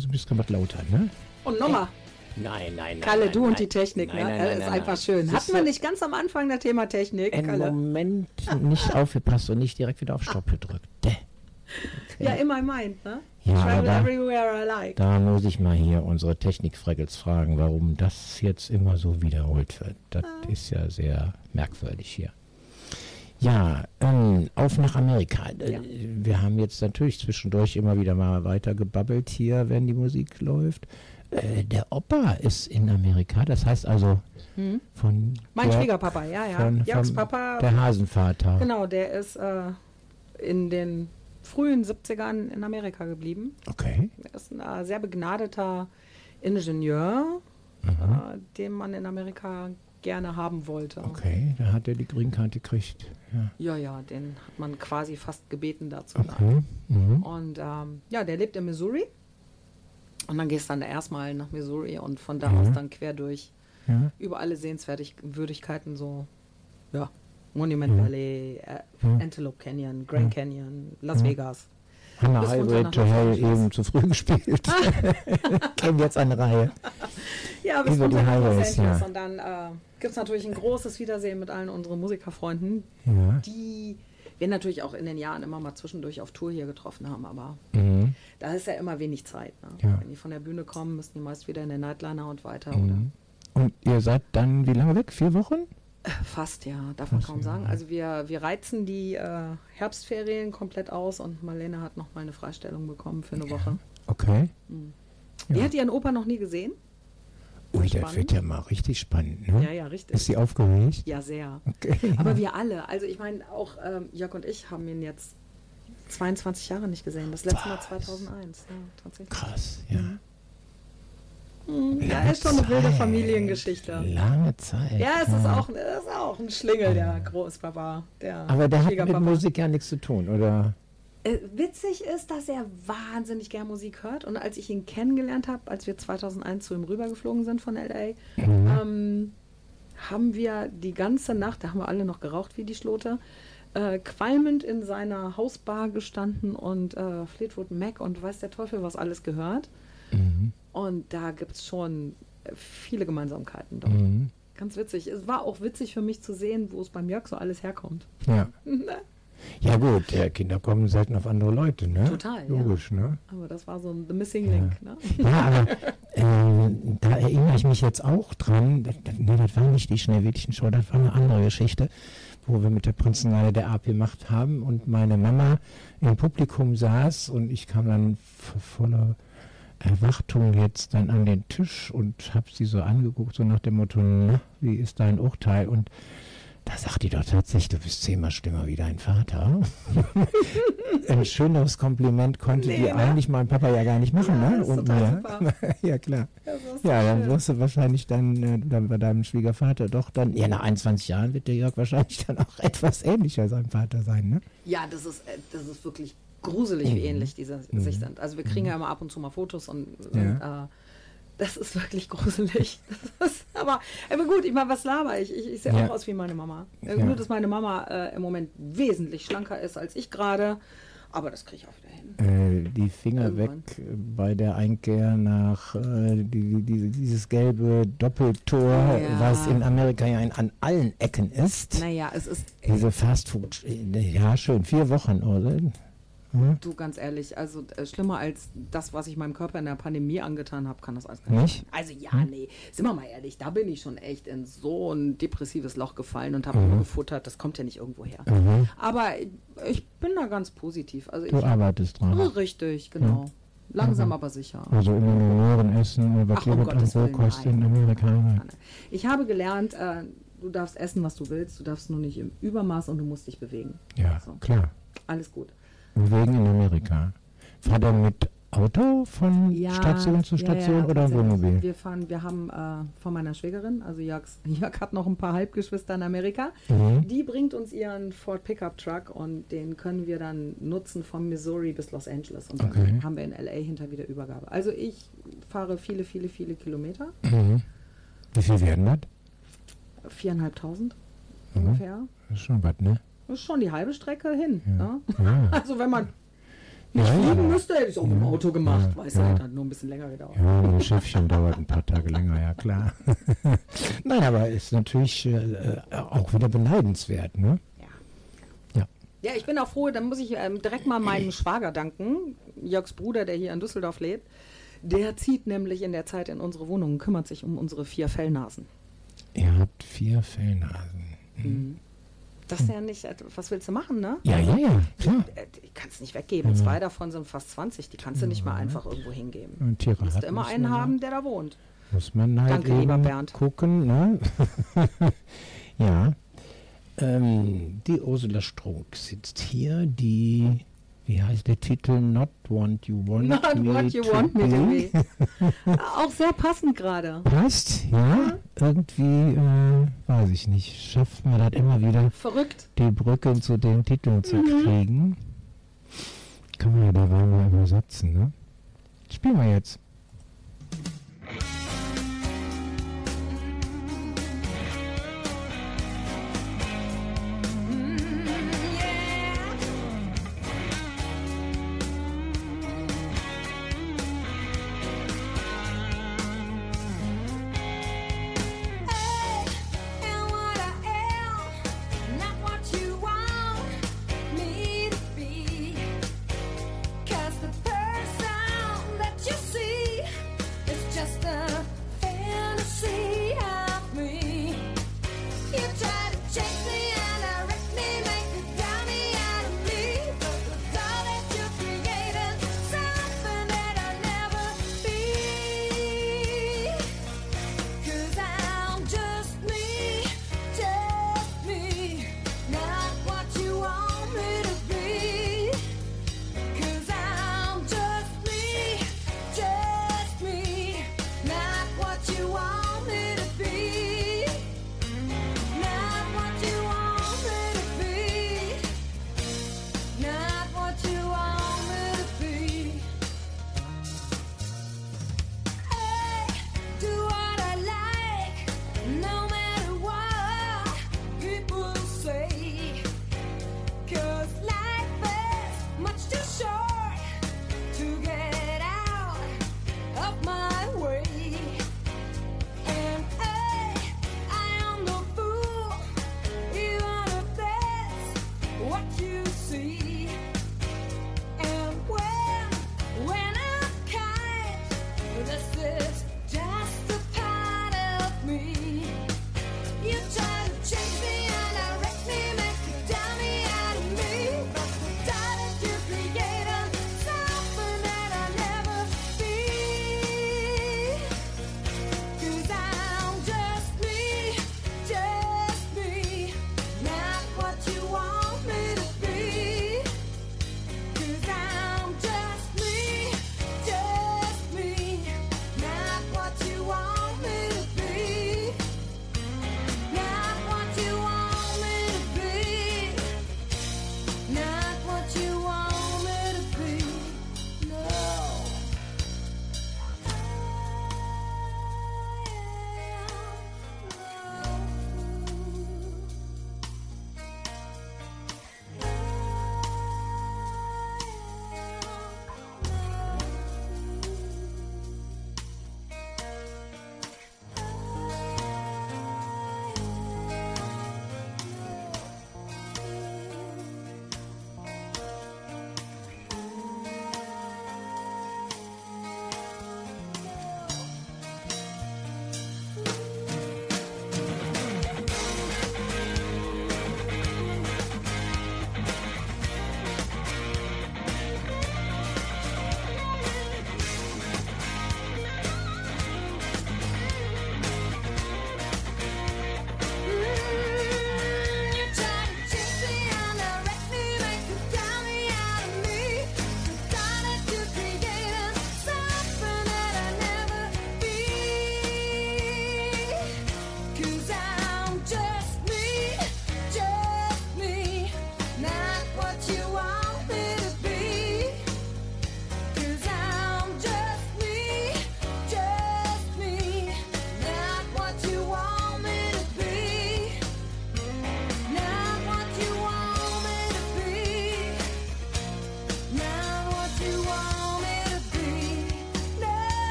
Also bist du was lauter, ne? Und nochmal, Nein, nein, nein. Kalle, nein, du nein. und die Technik, Nein, ne? nein, ist nein, einfach nein. schön. Hatten wir nicht ganz am Anfang das Thema Technik, Im? Moment nicht aufgepasst und nicht direkt wieder auf Stopp gedrückt. Däh. Ja, in my mind, ne? Ja, Travel aber- everywhere I like. Da muss ich mal hier unsere Technikfreckels fragen, warum das jetzt immer so wiederholt wird. Das Ah. ist ja sehr merkwürdig hier. Ja, ähm, auf nach Amerika. Äh, Ja. Wir haben jetzt natürlich zwischendurch immer wieder mal weiter gebabbelt hier, wenn die Musik läuft. Äh, der Opa ist in Amerika, das heißt also von Hm? Mein der, Schwiegerpapa, ja, ja. von, Jörgs Papa, der Hasenvater. genau, der ist äh, in den frühen 70ern in Amerika geblieben. Okay. Er ist ein äh, sehr begnadeter Ingenieur, äh, den man in Amerika gerne haben wollte. Okay, da hat er die Green Card gekriegt. Ja. Ja, ja, den hat man quasi fast gebeten dazu. Okay. Mhm. Und ähm, ja, der lebt in Missouri. Und dann gehst du dann erstmal nach Missouri und von da aus dann quer durch Ja. über alle Sehenswürdigkeiten, so, ja, Monument Valley, äh, Antelope Canyon, Grand Canyon, Las Vegas. Bis runter Highway to Hell eben zu früh gespielt. Käme jetzt eine Reihe. Ja, bis Über die Highways, ja. Und dann äh, gibt es natürlich ein großes Wiedersehen mit allen unseren Musikerfreunden, Ja. die wir natürlich auch in den Jahren immer mal zwischendurch auf Tour hier getroffen haben, aber Mhm. da ist ja immer wenig Zeit. Ne? Ja. Wenn die von der Bühne kommen, müssen die meist wieder in den Nightliner und weiter. Mhm. Und ihr seid dann wie lange weg? Vier Wochen? Oder fast, ja, darf man kaum sagen. Also wir, wir reizen die äh, Herbstferien komplett aus und Marlene hat noch mal eine Freistellung bekommen für eine Woche. Okay. Die Ja. hat ihren Opa noch nie gesehen. Ui, das wird ja mal richtig spannend. Ne? Ja, ja, richtig. Ist sie aufgeregt? Ja, sehr. Okay. Aber wir alle, also ich meine, auch ähm, Jörg und ich haben ihn jetzt 22 Jahre nicht gesehen. Das letzte Mal Was? 2001, ja. Krass, ja. Mhm. Ja, Lange ist schon eine wilde. Familiengeschichte. Lange Zeit. Ja, es ist auch, es ist auch ein Schlingel, der Großpapa. Der Aber der hat mit. Musik ja nichts zu tun, oder? Äh, witzig ist, dass er wahnsinnig gern Musik hört. Und als ich ihn kennengelernt habe, als wir 2001 zu ihm rübergeflogen sind von L.A., ähm, haben wir die ganze Nacht, da haben wir alle noch geraucht wie die Schlote, äh, qualmend in seiner Hausbar gestanden und äh, Fleetwood Mac und weiß der Teufel was alles gehört. Mhm. Und da gibt es schon viele Gemeinsamkeiten. Doch. Mhm. Ganz witzig. Es war auch witzig für mich zu sehen, wo es beim Jörg so alles herkommt. Ja. Ja gut, ja, Kinder kommen selten auf andere Leute, ne? Total, ja. Logisch, ne? Aber das war so ein The Missing Link. Ne? Ja, aber ähm, da erinnere ich mich jetzt auch dran. Das, das, nee, das war nicht die Schneewittchen-Show, das war eine andere Geschichte, wo wir mit der Prinzenleihe der AP gemacht haben und meine Mama im Publikum saß und ich kam dann voller Erwartung jetzt dann an den Tisch und habe sie so angeguckt, so nach dem Motto, na, wie ist dein Urteil? Und da sagt die doch tatsächlich, du bist zehnmal schlimmer wie dein Vater. Ein schöneres Kompliment konnte Nee, die ne? eigentlich mein Papa ja gar nicht machen, Ja, ne? Und mir. ja, klar. Ja, dann wirst du wahrscheinlich dann, äh, dann bei deinem Schwiegervater doch dann, ja, nach 21 Jahren wird der Jörg wahrscheinlich dann auch etwas ähnlicher seinem Vater sein, ne? Ja, das ist, äh, das ist wirklich gruselig, wie ähnlich die sich sind. Also wir kriegen ja immer ab und zu mal Fotos und, und äh, das ist wirklich gruselig. Ist, aber, aber gut, ich meine, was laber ich? Ich, ich sehe Ja. auch aus wie meine Mama. Ja. Nur, dass meine Mama äh, im Moment wesentlich schlanker ist als ich gerade. Aber das kriege ich auch wieder hin. Äh, die Finger Irgendwann. weg bei der Einkehr nach äh, die, die, dieses gelbe Doppeltor, Ja. was in Amerika ja in, an allen Ecken ist. Naja, es ist, Diese Fastfood, äh, ja schön, vier Wochen, oder? Du ganz ehrlich, also äh, schlimmer als das, was ich meinem Körper in der Pandemie angetan habe, kann das alles gar Nicht? sein. Also ja, nee, sind wir mal ehrlich, da bin ich schon echt in so ein depressives Loch gefallen und habe nur gefuttert. Das kommt ja nicht irgendwo her. Aber ich bin da ganz positiv. Also ich Du arbeitest dran. Richtig, genau. Langsam aber sicher. Also immer nur Möhren essen, was um Willen, Rohkost in Amerika? Ich habe gelernt, äh, du darfst essen, was du willst, du darfst nur nicht im Übermaß und du musst dich bewegen. Ja, So. klar. Alles gut. Wegen in Amerika. Fahrt er mit Auto von Station zu ja, Station ja, oder tatsächlich. Wohnmobil? Wir fahren, wir haben äh, von meiner Schwägerin, also Jörgs, Jörg hat noch ein paar Halbgeschwister in Amerika, Mhm. die bringt uns ihren Ford Pickup Truck und den können wir dann nutzen von Missouri bis Los Angeles und dann Okay. haben wir in LA hinter wieder Übergabe. Also ich fahre viele, viele, viele Kilometer, Mhm. Wie viel werden das? viereinhalbtausend Mhm. ungefähr. Das ist schon was, ne? Das ist schon die halbe Strecke hin. Ja. Ne? Ja. Also wenn man nicht Ja, ja. fliegen müsste, hätte ich es auch im Auto gemacht. Weißt du, hat nur ein bisschen länger gedauert. Ja, ein Schiffchen dauert ein paar Tage länger, ja klar. Nein, aber ist natürlich äh, äh, auch wieder beneidenswert, ne? Ja. Ja. Ja, ich bin auch froh, dann muss ich ähm, direkt mal meinem Schwager danken, Jörgs Bruder, der hier in Düsseldorf lebt. Der zieht nämlich in der Zeit in unsere Wohnung und kümmert sich um unsere vier Fellnasen. Ihr habt vier Fellnasen. Das ist ja nicht, äh, was willst du machen, ne? Ja, ja, ja, klar. Äh, Die kannst du nicht weggeben. Zwei davon sind fast 20. Die kannst du nicht mal einfach irgendwo hingeben. Und Tiere Musst du immer muss einen haben, der da wohnt. Muss man halt Danke, lieber Bernd. gucken, ne? ja. Ähm, die Ursula Strunk sitzt hier, die, wie heißt der Titel? Not What You Want Not Me what you to want me to Be. be. Auch sehr passend gerade. Passt, ja. Irgendwie, äh, weiß ich nicht, schafft man das immer wieder, Verrückt. die Brücke zu den Titeln zu Mhm. kriegen. Kann man ja dabei mal übersetzen, ne? Spielen wir jetzt.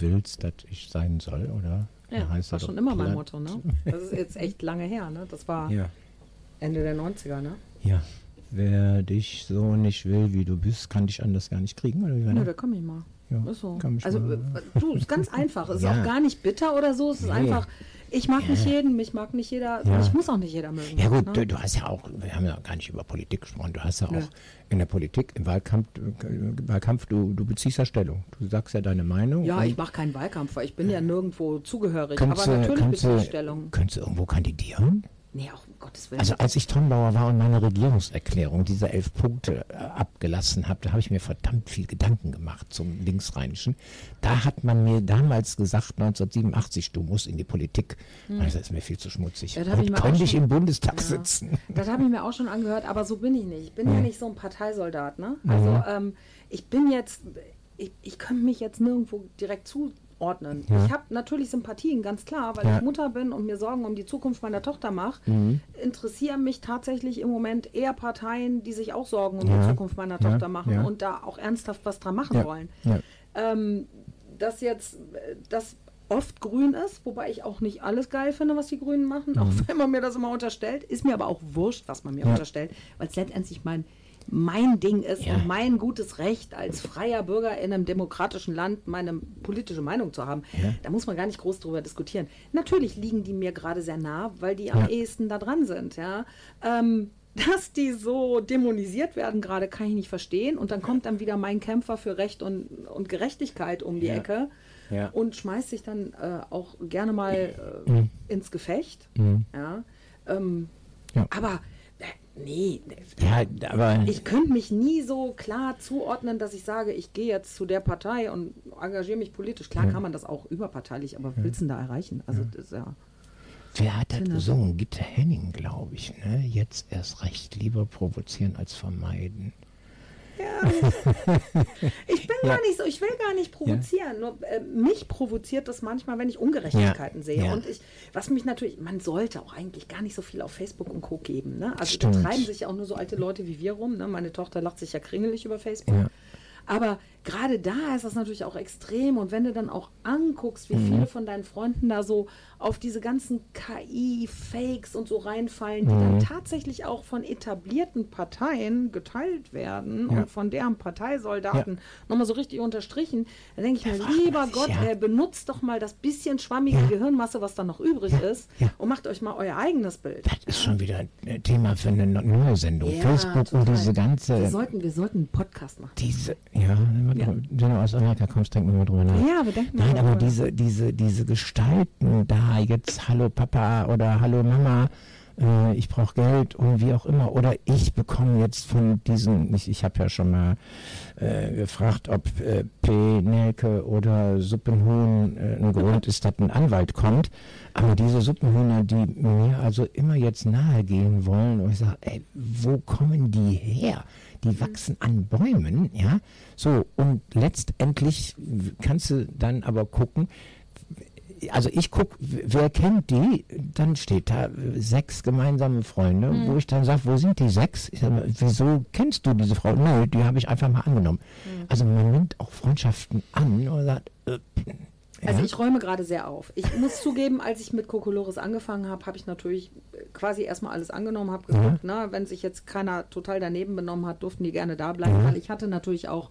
Willst, dass ich sein soll, oder? Ja, Heißt das war schon immer mein. Motto, ne? Das ist jetzt echt lange her, ne? Das war Ja, Ende der 90er, ne? ja. Wer dich so nicht will, wie du bist, kann dich anders gar nicht kriegen, oder wie war das? da komm ich mal. Ja, Ist so. kann mich Also, mal- äh, du, ist ganz einfach. Ist Ja. auch gar nicht bitter oder so. Es ist Nee. einfach, ich mag nicht Ja. jeden, mich mag nicht jeder, Ja. mich muss auch nicht jeder mögen. Ja gut, ne? du, du hast ja auch, wir haben ja gar nicht über Politik gesprochen, du hast ja auch in der Politik, im Wahlkampf, Wahlkampf du, du beziehst ja Stellung. Du sagst ja deine Meinung. Ja, ich mache keinen Wahlkampf, weil ich bin ja nirgendwo zugehörig. könntest aber natürlich beziehe ich Stellung. Könntest du irgendwo kandidieren? Nee, auch um Gottes Willen. Also als ich Tonnenbauer war und meine Regierungserklärung diese elf Punkte äh, abgelassen habe, da habe ich mir verdammt viel Gedanken gemacht zum Linksrheinischen. Da hat man mir damals gesagt, 1987, du musst in die Politik. Also das ist mir viel zu schmutzig. Hm. Ja, und könnte ich im Bundestag Ja. sitzen. Das habe ich mir auch schon angehört, aber so bin ich nicht. Ich bin ja nicht so ein Parteisoldat. Ne? Also Mhm. ähm, ich bin jetzt, ich, ich könnte mich jetzt nirgendwo direkt zuordnen. Ja. Ich habe natürlich Sympathien, ganz klar, weil Ja. ich Mutter bin und mir Sorgen um die Zukunft meiner Tochter mache. Mhm. Interessieren mich tatsächlich im Moment eher Parteien, die sich auch Sorgen um Ja. die Zukunft meiner. Tochter machen und da auch ernsthaft was dran machen wollen. Ähm, dass jetzt das oft grün ist, wobei ich auch nicht alles geil finde, was die Grünen machen, auch wenn man mir das immer unterstellt, ist mir aber auch wurscht, was man mir Mhm. Unterstellt, weil es letztendlich mein mein Ding ist Ja. und mein gutes Recht als freier Bürger in einem demokratischen Land meine politische Meinung zu haben. Ja. Da muss man gar nicht groß drüber diskutieren. Natürlich liegen die mir gerade sehr nah, weil die am Ja. ehesten da dran sind. Ja. Ähm, dass die so dämonisiert werden gerade, kann ich nicht verstehen. Und dann kommt dann wieder mein Kämpfer für Recht und, und Gerechtigkeit um die. Ecke und schmeißt sich dann äh, auch gerne mal äh, ins Gefecht. Ja. Ähm, Ja. Aber nee, Ja, aber ich könnte mich nie so klar zuordnen, dass ich sage, ich gehe jetzt zu der Partei und engagiere mich politisch. Klar kann man das auch überparteilich, aber was willst du denn da erreichen? Also das ist ja. wer hat das gesungen? Gitte Henning, glaube ich. Ne? Jetzt erst recht lieber provozieren als vermeiden. Ich bin Ja. gar nicht so, ich will gar nicht provozieren. Nur äh, mich provoziert das manchmal, wenn ich Ungerechtigkeiten Ja. sehe. Ja. Und ich, was mich natürlich, man sollte auch eigentlich gar nicht so viel auf Facebook und Co. geben. Ne? Also Stimmt. da treiben sich ja auch nur so alte Leute wie wir rum. Ne? Meine Tochter lacht sich ja kringelig über Facebook. Ja. Aber gerade da ist das natürlich auch extrem. Und wenn du dann auch anguckst, wie Mhm. viele von deinen Freunden da so auf diese ganzen KI-Fakes und so reinfallen, die Mhm. dann tatsächlich auch von etablierten Parteien geteilt werden Ja. und von deren Parteisoldaten nochmal so richtig unterstrichen, dann denke ich mir, man lieber Gott, ja. äh, benutzt doch mal das bisschen schwammige Ja. Gehirnmasse, was da noch übrig ist, ja. und macht euch mal euer eigenes Bild. Das ist schon wieder ein Thema für eine neue Sendung. Ja, Facebook und total. diese Wir ganze, sollten, wir sollten einen Podcast machen. diese, ja, Ja. du aus Amerika kommst, denken wir mal drüber nach. Ja, wir denken mal Nein, aber diese, diese, diese Gestalten da jetzt, hallo Papa oder hallo Mama, äh, ich brauche Geld und wie auch immer. Oder ich bekomme jetzt von diesen, ich, ich habe ja schon mal äh, gefragt, ob äh, P. Nelke oder Suppenhuhn äh, ein Grund ist, dass ein Anwalt kommt. Aber diese Suppenhühner, die mir also immer jetzt nahe gehen wollen, und ich sage, ey, wo kommen die her? Die wachsen an Bäumen, ja. So, und letztendlich kannst du dann aber gucken, also ich gucke, wer kennt die, dann steht da sechs gemeinsame Freunde, Mhm. wo ich dann sage, wo sind die sechs? Ich sag, mal, wieso kennst du diese Frau? Nö, die habe ich einfach mal angenommen. Mhm. Also man nimmt auch Freundschaften an und sagt, äh, Also ja. ich räume gerade sehr auf. Ich muss zugeben, als ich mit Kokolores angefangen habe, habe ich natürlich quasi erstmal alles angenommen, habe geguckt, na, wenn sich jetzt keiner total daneben benommen hat, durften die gerne da bleiben, weil ich hatte natürlich auch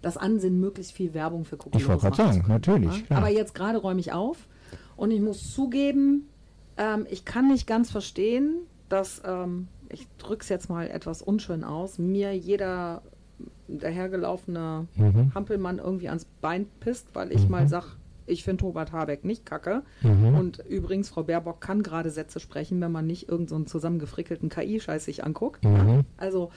das Ansinnen, möglichst viel Werbung für Kokolores Ich wollte gerade sagen, können, natürlich, ja. klar. Aber jetzt gerade räume ich auf und ich muss zugeben, ähm, ich kann nicht ganz verstehen, dass, ähm, ich drücke es jetzt mal etwas unschön aus, mir jeder dahergelaufene Mhm. Hampelmann irgendwie ans Bein pisst, weil ich mal sag, ich finde Robert Habeck nicht kacke. Mhm. Und übrigens, Frau Baerbock kann gerade Sätze sprechen, wenn man nicht irgendeinen so zusammengefrickelten KI-Scheiß sich anguckt. Mhm. Also,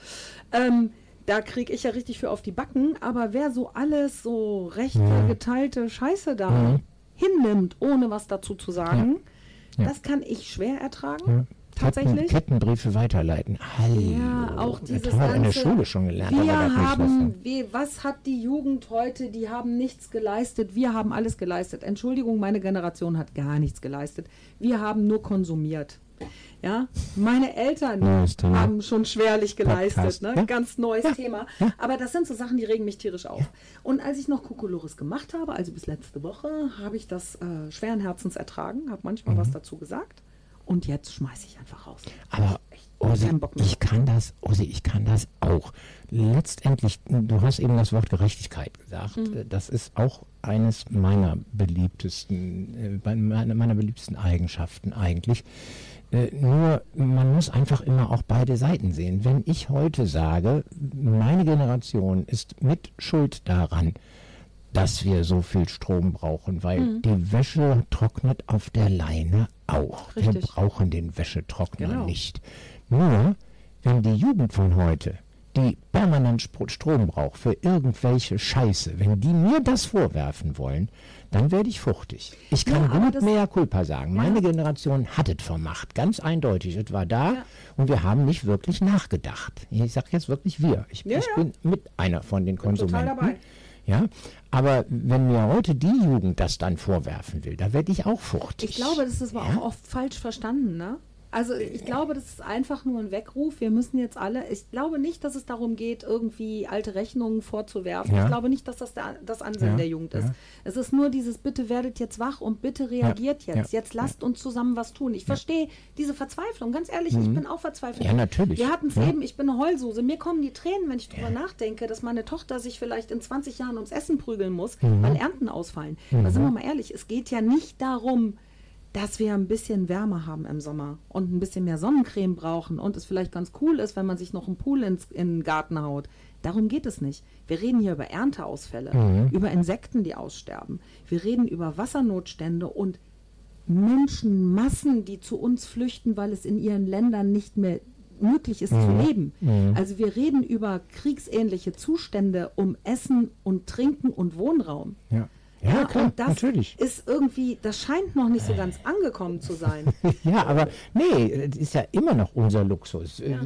ähm, da kriege ich ja richtig für auf die Backen, aber wer so alles so rechte, Ja. geteilte Scheiße da Mhm. hinnimmt, ohne was dazu zu sagen, Ja. das kann ich schwer ertragen. Tatsächlich. Ketten, Kettenbriefe weiterleiten. Hallo. Ja, auch dieses das haben wir in der ganze- Schule schon gelernt. Wir haben, was- wie, was hat die Jugend heute? Die haben nichts geleistet. Wir haben alles geleistet. Entschuldigung, meine Generation hat gar nichts geleistet. Wir haben nur konsumiert. Ja, meine Eltern haben schon schwerlich geleistet, Podcast, ne? ja. Ganz neues Ja, Thema. ja. Aber das sind so Sachen, die regen mich tierisch auf. Und als ich noch Kokolores gemacht habe, also bis letzte Woche, habe ich das äh, schweren Herzens ertragen, habe manchmal Mhm. was dazu gesagt. Und jetzt schmeiße ich einfach raus. Aber mehr. ich kann das, Osi, ich kann das auch. Letztendlich, du hast eben das Wort Gerechtigkeit gesagt. Mhm. Das ist auch eines meiner beliebtesten, äh, meiner, meiner beliebtesten Eigenschaften eigentlich. Äh, nur, man muss einfach immer auch beide Seiten sehen. Wenn ich heute sage, meine Generation ist mit Schuld daran, dass wir so viel Strom brauchen, weil Mhm. die Wäsche trocknet auf der Leine auch. Wir Richtig. brauchen den Wäschetrockner Genau. nicht. Nur, wenn die Jugend von heute, die permanent Strom braucht für irgendwelche Scheiße, wenn die mir das vorwerfen wollen, dann werde ich fuchtig. Ich kann Ja, gut mehr Culpa sagen. Meine Generation hat es vermacht, ganz eindeutig. Es war da und wir haben nicht wirklich nachgedacht. Ich sage jetzt wirklich wir. Ich, Ja, ich ja. bin mit einer von den total Konsumenten. dabei. Ja, aber wenn mir heute die Jugend das dann vorwerfen will, da werde ich auch fuchtig. Ich glaube, das ist aber Ja? auch oft falsch verstanden, ne? Also ich glaube, das ist einfach nur ein Weckruf. Wir müssen jetzt alle, ich glaube nicht, dass es darum geht, irgendwie alte Rechnungen vorzuwerfen. Ja. Ich glaube nicht, dass das der, das Ansinnen Ja, der Jugend ist. ja. Es ist nur dieses, bitte werdet jetzt wach und bitte reagiert jetzt. Jetzt lasst uns zusammen was tun. Ich verstehe diese Verzweiflung. Ganz ehrlich, ich bin auch verzweifelt. Mhm. Ja, natürlich. Wir hatten es eben, ich bin eine Heulsuse. Mir kommen die Tränen, wenn ich drüber nachdenke, dass meine Tochter sich vielleicht in 20 Jahren ums Essen prügeln muss, Mhm. weil Ernten ausfallen. Weil sind wir mal ehrlich, es geht ja nicht darum, dass wir ein bisschen Wärme haben im Sommer und ein bisschen mehr Sonnencreme brauchen und es vielleicht ganz cool ist, wenn man sich noch einen Pool ins, in den Garten haut. Darum geht es nicht. Wir reden hier über Ernteausfälle, über Insekten, die aussterben. Wir reden über Wassernotstände und Menschenmassen, die zu uns flüchten, weil es in ihren Ländern nicht mehr möglich ist zu leben. Also wir reden über kriegsähnliche Zustände um Essen und Trinken und Wohnraum. Ja, ja, klar, und das natürlich. ist irgendwie, das scheint noch nicht so ganz angekommen zu sein. Ja, aber nee, das ist ja immer noch unser Luxus. Äh,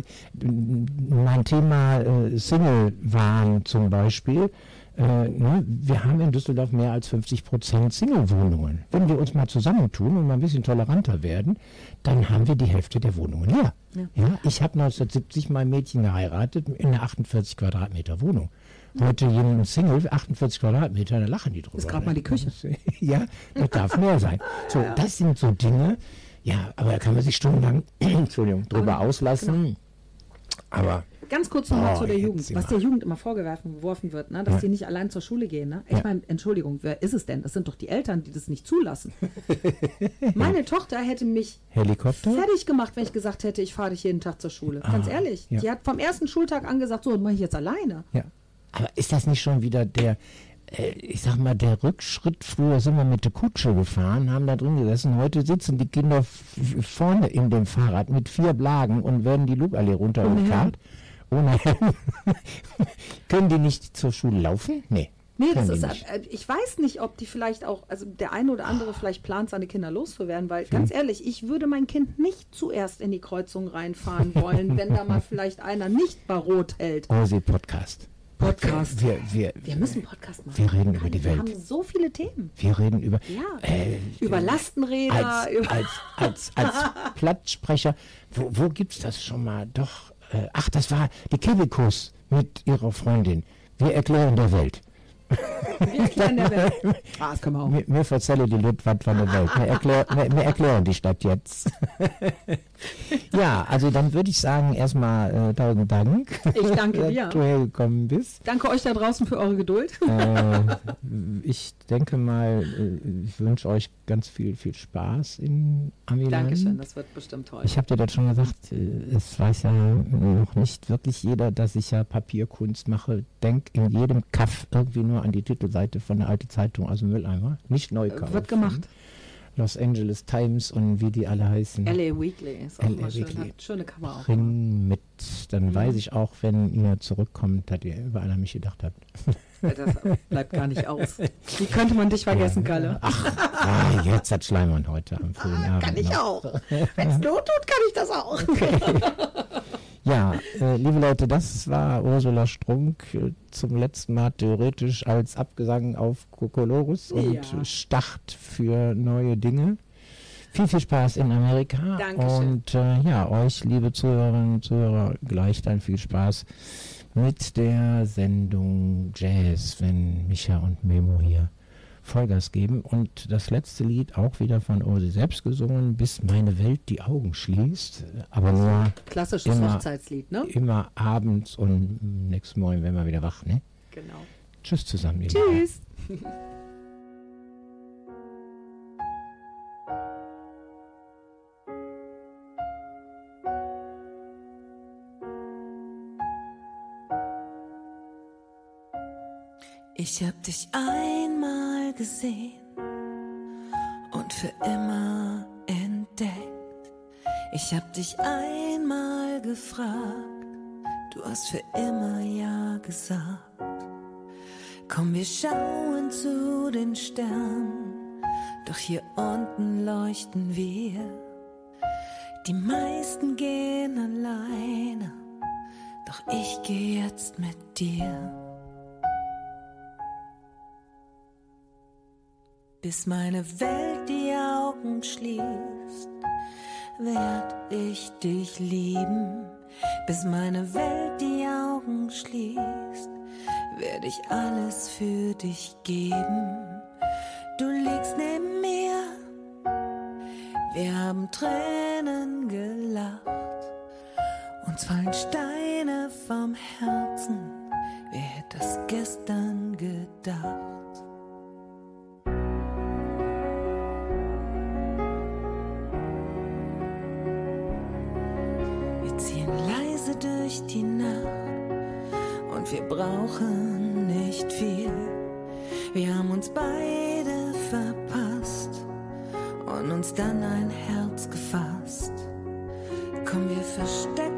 Mein Thema äh, Single-Wahn zum Beispiel. Äh, ne, wir haben in Düsseldorf mehr als 50 Prozent Single-Wohnungen. Wenn wir uns mal zusammentun und mal ein bisschen toleranter werden, dann haben wir die Hälfte der Wohnungen leer. Ja. ich habe 1970 mein Mädchen geheiratet in einer 48 Quadratmeter Wohnung. Heute jemand Single, 48 Quadratmeter, da lachen die drüber. Ist grad mal die Küche. ja, das darf mehr sein. So, das sind so Dinge, ja, aber da kann man sich stundenlang, Entschuldigung, drüber auslassen. Aber Ganz kurz nochmal Oh, zu der Jugend. Was der Jugend immer vorgeworfen geworfen wird, ne? dass Ja. die nicht allein zur Schule gehen. Ne? Ich Ja. meine, Entschuldigung, wer ist es denn? Das sind doch die Eltern, die das nicht zulassen. Meine Tochter hätte mich Helikopter? fertig gemacht, wenn ich gesagt hätte, ich fahre dich jeden Tag zur Schule. Ganz Ah, ehrlich. ja. Die hat vom ersten Schultag an gesagt, so, das mache ich jetzt alleine. Ja. Aber ist das nicht schon wieder der, äh, ich sag mal, der Rückschritt? Früher sind wir mit der Kutsche gefahren, haben da drin gesessen. Heute sitzen die Kinder vorne in dem Fahrrad mit vier Blagen und werden die Lugallee runtergekarrt. Ohne Helm. Können die nicht zur Schule laufen? Nee. Nee, das ist, äh, ich weiß nicht, ob die vielleicht auch, also der eine oder andere vielleicht plant, seine Kinder loszuwerden, weil ganz ehrlich, ich würde mein Kind nicht zuerst in die Kreuzung reinfahren wollen, wenn da mal vielleicht einer nicht barot hält. Osi Podcast. Podcast. Wir, wir, Wir müssen Podcast machen. Wir reden über die Wir Welt. haben so viele Themen. wir reden über. Ja. Äh, über Lastenräder, als, über. als, als, als Plattsprecher, wo, wo gibt es das schon mal? Doch, äh, ach, das war die Kebikus mit ihrer Freundin. Wir erklären der Welt. Wir. Ah, das können wir auch. Mir, mir erzähle die Leute was von der Welt. Wir, erklär, wir, wir erklären die Stadt jetzt. ja, also dann würde ich sagen, erstmal äh, tausend Dank, Ich danke dass dir. du hergekommen bist. Danke euch da draußen für eure Geduld. Äh, ich denke mal, äh, ich wünsche euch ganz viel, viel Spaß in Amiland. Dankeschön, das wird bestimmt toll. Ich habe dir das schon gesagt, äh, es weiß ja noch nicht wirklich jeder, dass ich ja Papierkunst mache. Denk in jedem Kaff irgendwie nur an die Titelseite von der alten Zeitung dem Mülleimer. Nicht neu kaufen. Wird gemacht. Los Angeles Times und wie die alle heißen. LA Weekly ist auch LA immer schön. Weekly. Schöne Cover auch. Bring mit. Dann weiß ich auch, wenn ihr zurückkommt, dass ihr überall an mich gedacht habt. Das bleibt gar nicht aus. Wie könnte man dich vergessen, Kalle? Ach, ah, jetzt hat Schleimann heute am frühen Abend. Kann ich noch. auch. Wenn es Not tut, kann ich das auch. Ja, äh, liebe Leute, das war Ursula Strunk äh, zum letzten Mal theoretisch als Abgesang auf Kokolorus und Ja. Start für neue Dinge. Viel, viel Spaß in Amerika. Dankeschön. Und äh, ja, euch, liebe Zuhörerinnen und Zuhörer, gleich dann viel Spaß mit der Sendung Jazz, wenn Micha und Memo hier Vollgas geben. Und das letzte Lied auch wieder von Ose selbst gesungen, bis meine Welt die Augen schließt. Aber nur Klassisches Immer- Hochzeitslied, ne? immer abends und nächsten Morgen werden wir wieder wach. Ne? Genau. Tschüss zusammen. Tschüss. Ich hab dich einmal gesehen und für immer entdeckt. Ich hab dich einmal gefragt, du hast für immer ja gesagt. Komm, wir schauen zu den Sternen, doch hier unten leuchten wir. Die meisten gehen alleine, doch ich geh jetzt mit dir. Bis meine Welt die Augen schließt, werd ich dich lieben. Bis meine Welt die Augen schließt, werd ich alles für dich geben. Du liegst neben mir, wir haben Tränen gelacht. Uns fallen Steine vom Herzen, wer hätte das gestern gedacht? Brauchen nicht viel. Wir haben uns beide verpasst und uns dann ein Herz gefasst. Komm, wir verstecken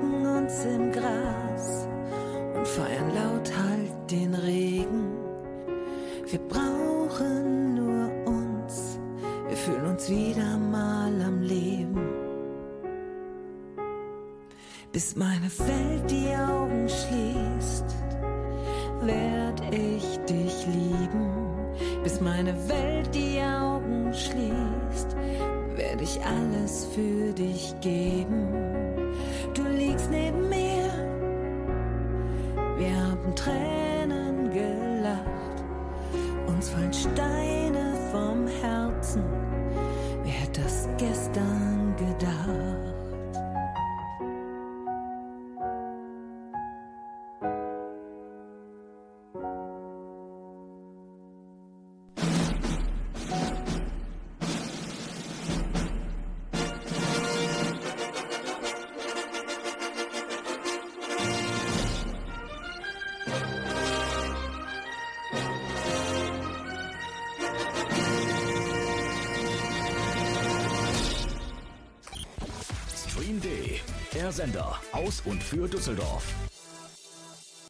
Sender aus und für Düsseldorf.